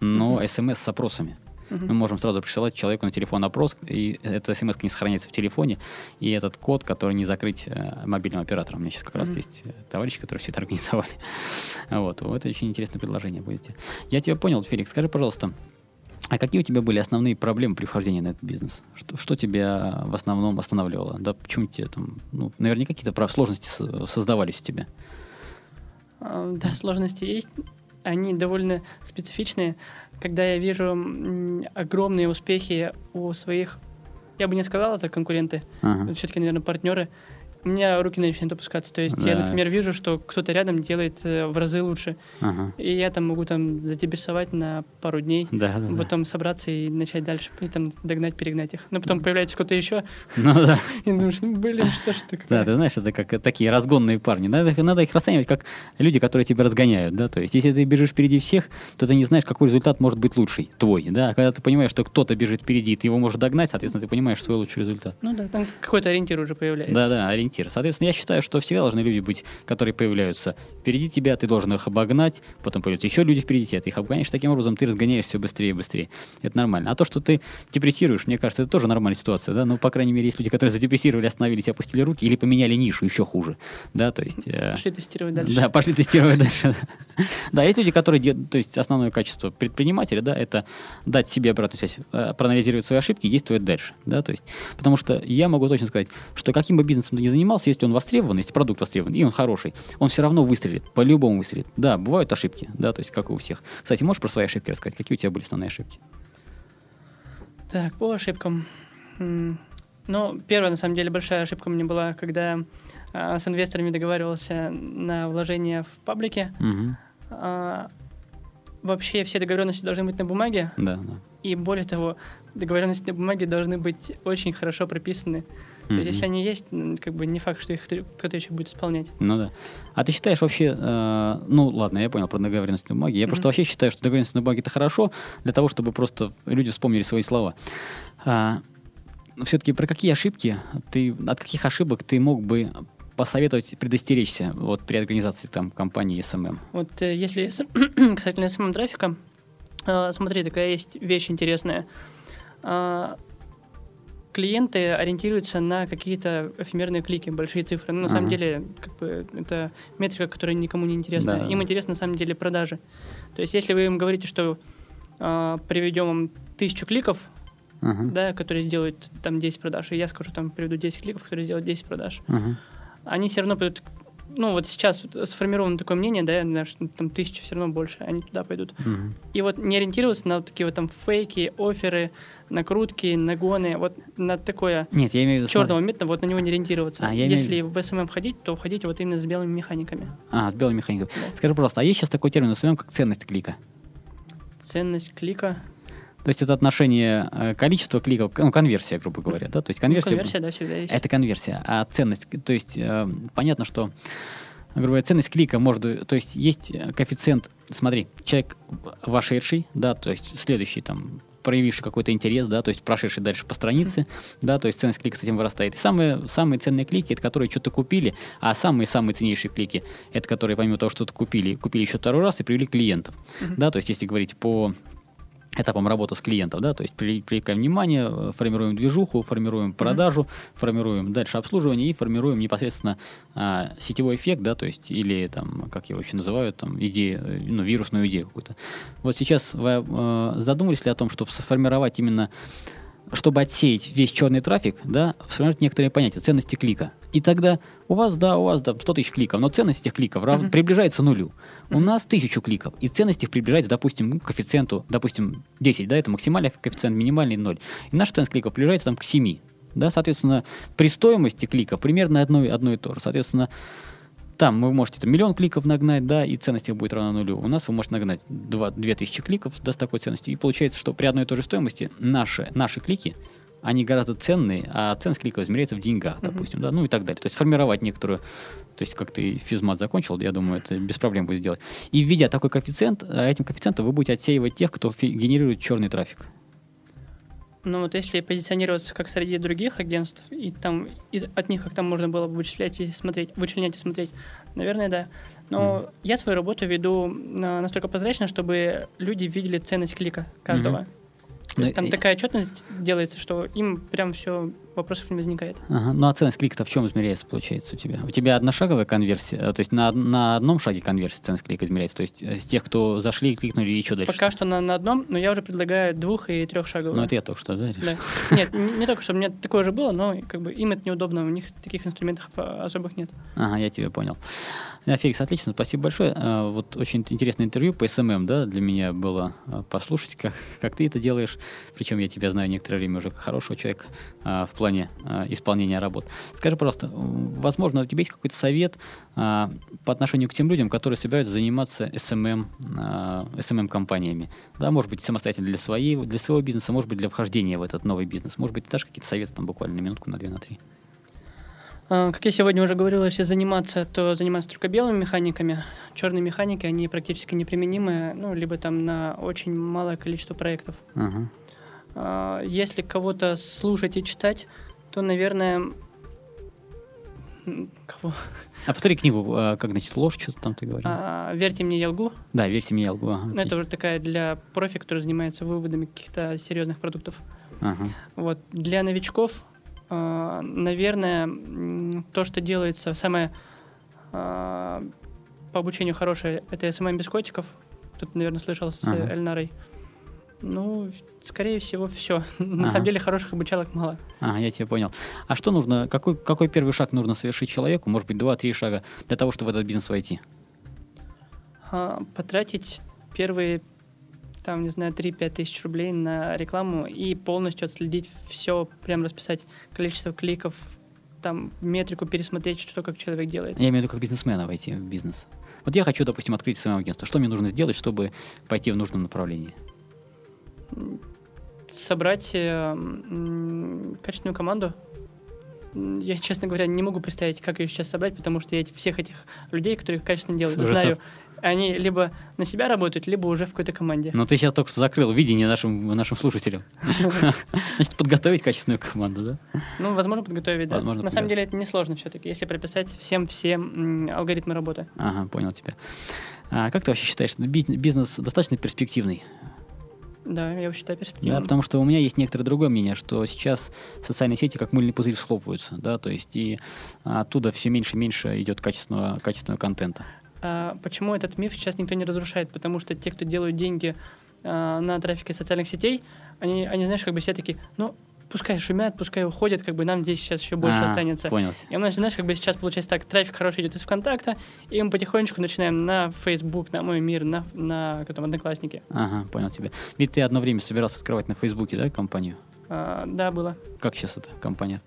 но Мгм. SMS с опросами. Мы можем сразу присылать человеку на телефон опрос, и эта смс не сохраняется в телефоне, и этот код, который не закрыть э, мобильным оператором. У меня сейчас как раз есть э, товарищи, которые все это организовали. Вот, это очень интересное предложение будете. Я тебя понял, Феликс. Скажи, пожалуйста, а какие у тебя были основные проблемы при вхождении на этот бизнес? Что, что тебя в основном останавливало? Да почему тебе там, ну, наверное, какие-то сложности создавались у тебя? А, да, сложности есть. Они довольно специфичные. Когда я вижу огромные успехи у своих, я бы не сказал, это конкуренты, ага. все-таки, наверное, партнеры, у меня руки начинают опускаться. То есть да. я, например, вижу, что кто-то рядом делает э, в разы лучше. Ага. И я там могу там задеберсовать на пару дней, да, да, потом да. собраться и начать дальше, и там догнать, перегнать их. Но потом появляется кто-то еще. Ну да. И думаешь, ну блин, что ж такое. Да, ты знаешь, это как такие разгонные парни. Надо, надо их расценивать как люди, которые тебя разгоняют, да. То есть, если ты бежишь впереди всех, то ты не знаешь, какой результат может быть лучший, твой, да. А когда ты понимаешь, что кто-то бежит впереди, ты его можешь догнать, соответственно, ты понимаешь свой лучший результат. Ну да, там какой-то ориентир уже появляется. Да, да, ориентир ориентир. Соответственно, я считаю, что всегда должны люди быть, которые появляются впереди тебя, ты должен их обогнать, потом появляются еще люди впереди тебя, ты их обгоняешь, таким образом ты разгоняешь все быстрее и быстрее. Это нормально. А то, что ты депрессируешь, мне кажется, это тоже нормальная ситуация, да, ну, по крайней мере, есть люди, которые задепрессировали, остановились, опустили руки или поменяли нишу, еще хуже, да, то есть... Э, пошли тестировать дальше. Да, пошли тестировать дальше. Да, есть люди, которые, то есть основное качество предпринимателя, да, это дать себе обратную связь, э, проанализировать свои ошибки и действовать дальше, да, то есть, потому что я могу точно сказать, что каким бы бизнесом ты ни занимался, если он востребован, если продукт востребован, и он хороший, он все равно выстрелит, по-любому выстрелит. Да, бывают ошибки, да, то есть как и у всех. Кстати, можешь про свои ошибки рассказать? Какие у тебя были основные ошибки? Так, по ошибкам. Ну, первая, на самом деле, большая ошибка у меня была, когда а, с инвесторами договаривался на вложение в паблике. Угу. А, вообще все договоренности должны быть на бумаге. Да, да. И более того, договоренности на бумаге должны быть очень хорошо прописаны. То есть, если они есть, как бы не факт, что их кто-то еще будет исполнять. Ну да. А ты считаешь вообще, э, ну ладно, я понял про договоренность на бумаге. Я mm-hmm. просто вообще считаю, что договоренность на бумаге это хорошо для того, чтобы просто люди вспомнили свои слова. А, все-таки про какие ошибки ты, от каких ошибок ты мог бы посоветовать предостеречься вот при организации там компании SMM? Вот э, если касательно SMM трафика, э, смотри, такая есть вещь интересная. Э, клиенты ориентируются на какие-то эфемерные клики, большие цифры. Но ну, на ага. самом деле, как бы, это метрика, которая никому не интересна. Да. Им интересно на самом деле продажи. То есть, если вы им говорите, что э, приведем вам тысячу кликов, ага. да, которые сделают там 10 продаж, и я скажу, там приведу 10 кликов, которые сделают 10 продаж, ага. они все равно пойдут ну, вот сейчас сформировано такое мнение, да, что там тысяча все равно больше, они туда пойдут. Угу. И вот не ориентироваться на вот такие вот там фейки, оферы, накрутки, нагоны, вот на такое Нет, я имею в виду, черного метода, вот на него не ориентироваться. А, Если имею... в SMM входить, то входите вот именно с белыми механиками. А, с белыми механиками. Да. Скажи, пожалуйста, а есть сейчас такой термин в SMM, как ценность клика? Ценность клика? То есть это отношение э, количества кликов, ну, конверсия, грубо говоря, да? То есть конверсия... Ну, конверсия, да, всегда есть. Это конверсия. А ценность, то есть э, понятно, что грубо говоря, ценность клика может... То есть есть коэффициент... Смотри, человек вошедший, да, то есть следующий там проявивший какой-то интерес, да, то есть прошедший дальше по странице, да, то есть ценность клика с этим вырастает. И самые, самые ценные клики, это которые что-то купили, а самые-самые ценнейшие клики, это которые помимо того, что-то купили, купили еще второй раз и привели клиентов, mm-hmm. да, то есть если говорить по этапом работы с клиентом, да, то есть привлекаем внимание, э, формируем движуху, формируем продажу, mm-hmm. формируем дальше обслуживание и формируем непосредственно а, сетевой эффект, да, то есть или там, как его еще называют, там идею, э, ну, вирусную идею какую-то. Вот сейчас вы э, задумались ли о том, чтобы сформировать именно чтобы отсеять весь черный трафик, да, сформировать некоторые понятия ценности клика. И тогда у вас, да, у вас да, 100 тысяч кликов, но ценность этих кликов mm-hmm. приближается нулю. Mm-hmm. У нас тысячу кликов, и ценность их приближается, допустим, к коэффициенту, допустим, 10, да, это максимальный коэффициент, минимальный 0. И наша ценность кликов приближается там к 7. Да, соответственно, при стоимости клика примерно одно, одно и то же. Соответственно, там вы можете там, миллион кликов нагнать, да, и ценность их будет равна нулю. У нас вы можете нагнать 2, 2000 кликов да, с такой ценностью. И получается, что при одной и той же стоимости наши, наши клики, они гораздо ценные, а ценность кликов измеряется в деньгах, uh-huh. допустим, да, ну и так далее. То есть формировать некоторую, то есть как ты физмат закончил, я думаю, это без проблем будет сделать. И введя такой коэффициент, а этим коэффициентом вы будете отсеивать тех, кто генерирует черный трафик. Ну вот если позиционироваться как среди других агентств, и там из, от них как там можно было бы вычислять и смотреть, вычленять и смотреть, наверное, да. Но mm. я свою работу веду настолько прозрачно, чтобы люди видели ценность клика каждого. Mm-hmm. Есть Ну, там и- такая отчетность делается, что им прям все вопросов не возникает. Ага. Ну а ценность клика-то в чем измеряется, получается, у тебя? У тебя одношаговая конверсия, э, то есть на, на одном шаге конверсия ценность клика измеряется, то есть э, с тех, кто зашли, кликнули и что дальше? Пока что на, на одном, но я уже предлагаю двух и трехшаговую. Ну это я только что, да? решил? Да. Нет, не, не только, чтобы у меня такое же было, но как бы им это неудобно, у них таких инструментов а, особых нет. Ага, я тебя понял. Да, Феликс, отлично, спасибо большое. Вот очень интересное интервью по SMM, да, для меня было послушать, как, как ты это делаешь. Причем я тебя знаю некоторое время уже как хорошего человека в плане а, исполнения работ. Скажи, пожалуйста, возможно, у тебя есть какой-то совет а, по отношению к тем людям, которые собираются заниматься SMM, а, SMM -кампаниями? Да, может быть, самостоятельно для, своей, для своего бизнеса, может быть, для вхождения в этот новый бизнес. Может быть, ты дашь какие-то советы там буквально на минутку, на две, на три? Как я сегодня уже говорил, если заниматься, то заниматься только белыми механиками. Черные механики, они практически неприменимы, ну, либо там на очень малое количество проектов. Ага. А, Если кого-то слушать и читать, то, наверное... Кого? А повтори книгу, а, как, значит, ложь, что-то там ты говорил. А, «Верьте мне, я лгу». Да, верьте мне, я лгу. Ага, это уже такая для профи, который занимается выводами каких-то серьезных продуктов. Ага. Вот. Для новичков, а, наверное, то, что делается самое по обучению хорошее, это SMM без котиков. Тут, наверное, слышал с Ага. Эльнарой. Ну, скорее всего, все. На самом деле хороших обучалок мало. Ага, я тебя понял. А что нужно, какой, какой первый шаг нужно совершить человеку, может быть, два-три шага, для того, чтобы в этот бизнес войти? А, потратить первые, там, не знаю, 3-5 тысяч рублей на рекламу и полностью отследить все, прям расписать количество кликов, там, метрику пересмотреть, что как человек делает. Я имею в виду, как бизнесмена войти в бизнес. Вот я хочу, допустим, открыть свое агентство. Что мне нужно сделать, чтобы пойти в нужном направлении? Собрать э, качественную команду. Я, честно говоря, не могу представить, как ее сейчас собрать, потому что я всех этих людей, которые качественно делают, Уже знаю. Они либо на себя работают, либо уже в какой-то команде. Ну, ты сейчас только что закрыл видение нашим, нашим слушателям. Значит, подготовить качественную команду, да? Ну, возможно, подготовить, да. На самом деле это несложно все-таки, если прописать всем все алгоритмы работы. Ага, понял тебя. А как ты вообще считаешь, би- бизнес достаточно перспективный? Да, я его считаю Да, перспективным. потому что у меня есть некоторое другое мнение, что сейчас социальные сети как мыльный пузырь схлопываются, да, то есть и оттуда все меньше и меньше идет качественного, качественного контента. А почему этот миф сейчас никто не разрушает? Потому что те, кто делают деньги а, на трафике социальных сетей, они, они, знаешь, как бы все такие, ну, пускай шумят, пускай уходят, как бы нам здесь сейчас еще больше А, останется. Понял. И у нас, знаешь, как бы сейчас получается так, трафик хороший идет из ВКонтакта, и мы потихонечку начинаем на Facebook, на Мой мир, на, на там, Одноклассники. Ага, понял тебя. Ведь ты одно время собирался открывать на Фейсбуке, да, компанию? А, да, было. Как сейчас эта компания?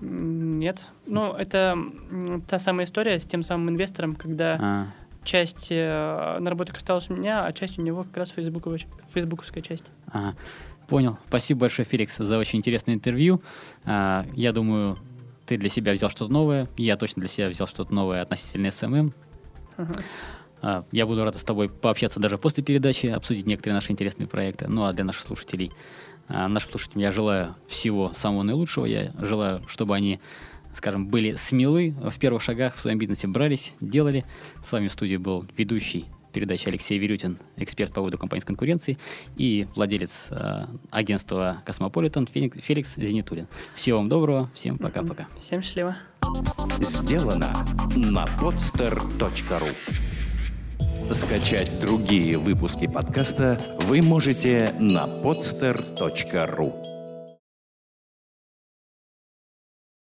Нет. Ну, это та самая история с тем самым инвестором, когда А, часть э, наработок осталась у меня, а часть у него как раз фейсбуковая, фейсбуковская часть. ага. Понял. Спасибо большое, Феликс, за очень интересное интервью. А, я думаю, ты для себя взял что-то новое. Я точно для себя взял что-то новое относительно SMM. А, Я буду рад с тобой пообщаться даже после передачи, обсудить некоторые наши интересные проекты. Ну а для наших слушателей, а, нашим слушателям я желаю всего самого наилучшего. Я желаю, чтобы они, скажем, были смелы в первых шагах в своем бизнесе, брались, делали. С вами в студии был ведущий передачи Алексей Верютин, эксперт по выводу компании с конкуренции и владелец а, агентства Космополитен Феник- Феликс Зенитулин. Всего вам доброго, всем пока-пока. Всем счастливо. Сделано на podster.ru Скачать другие выпуски подкаста вы можете на podster.ru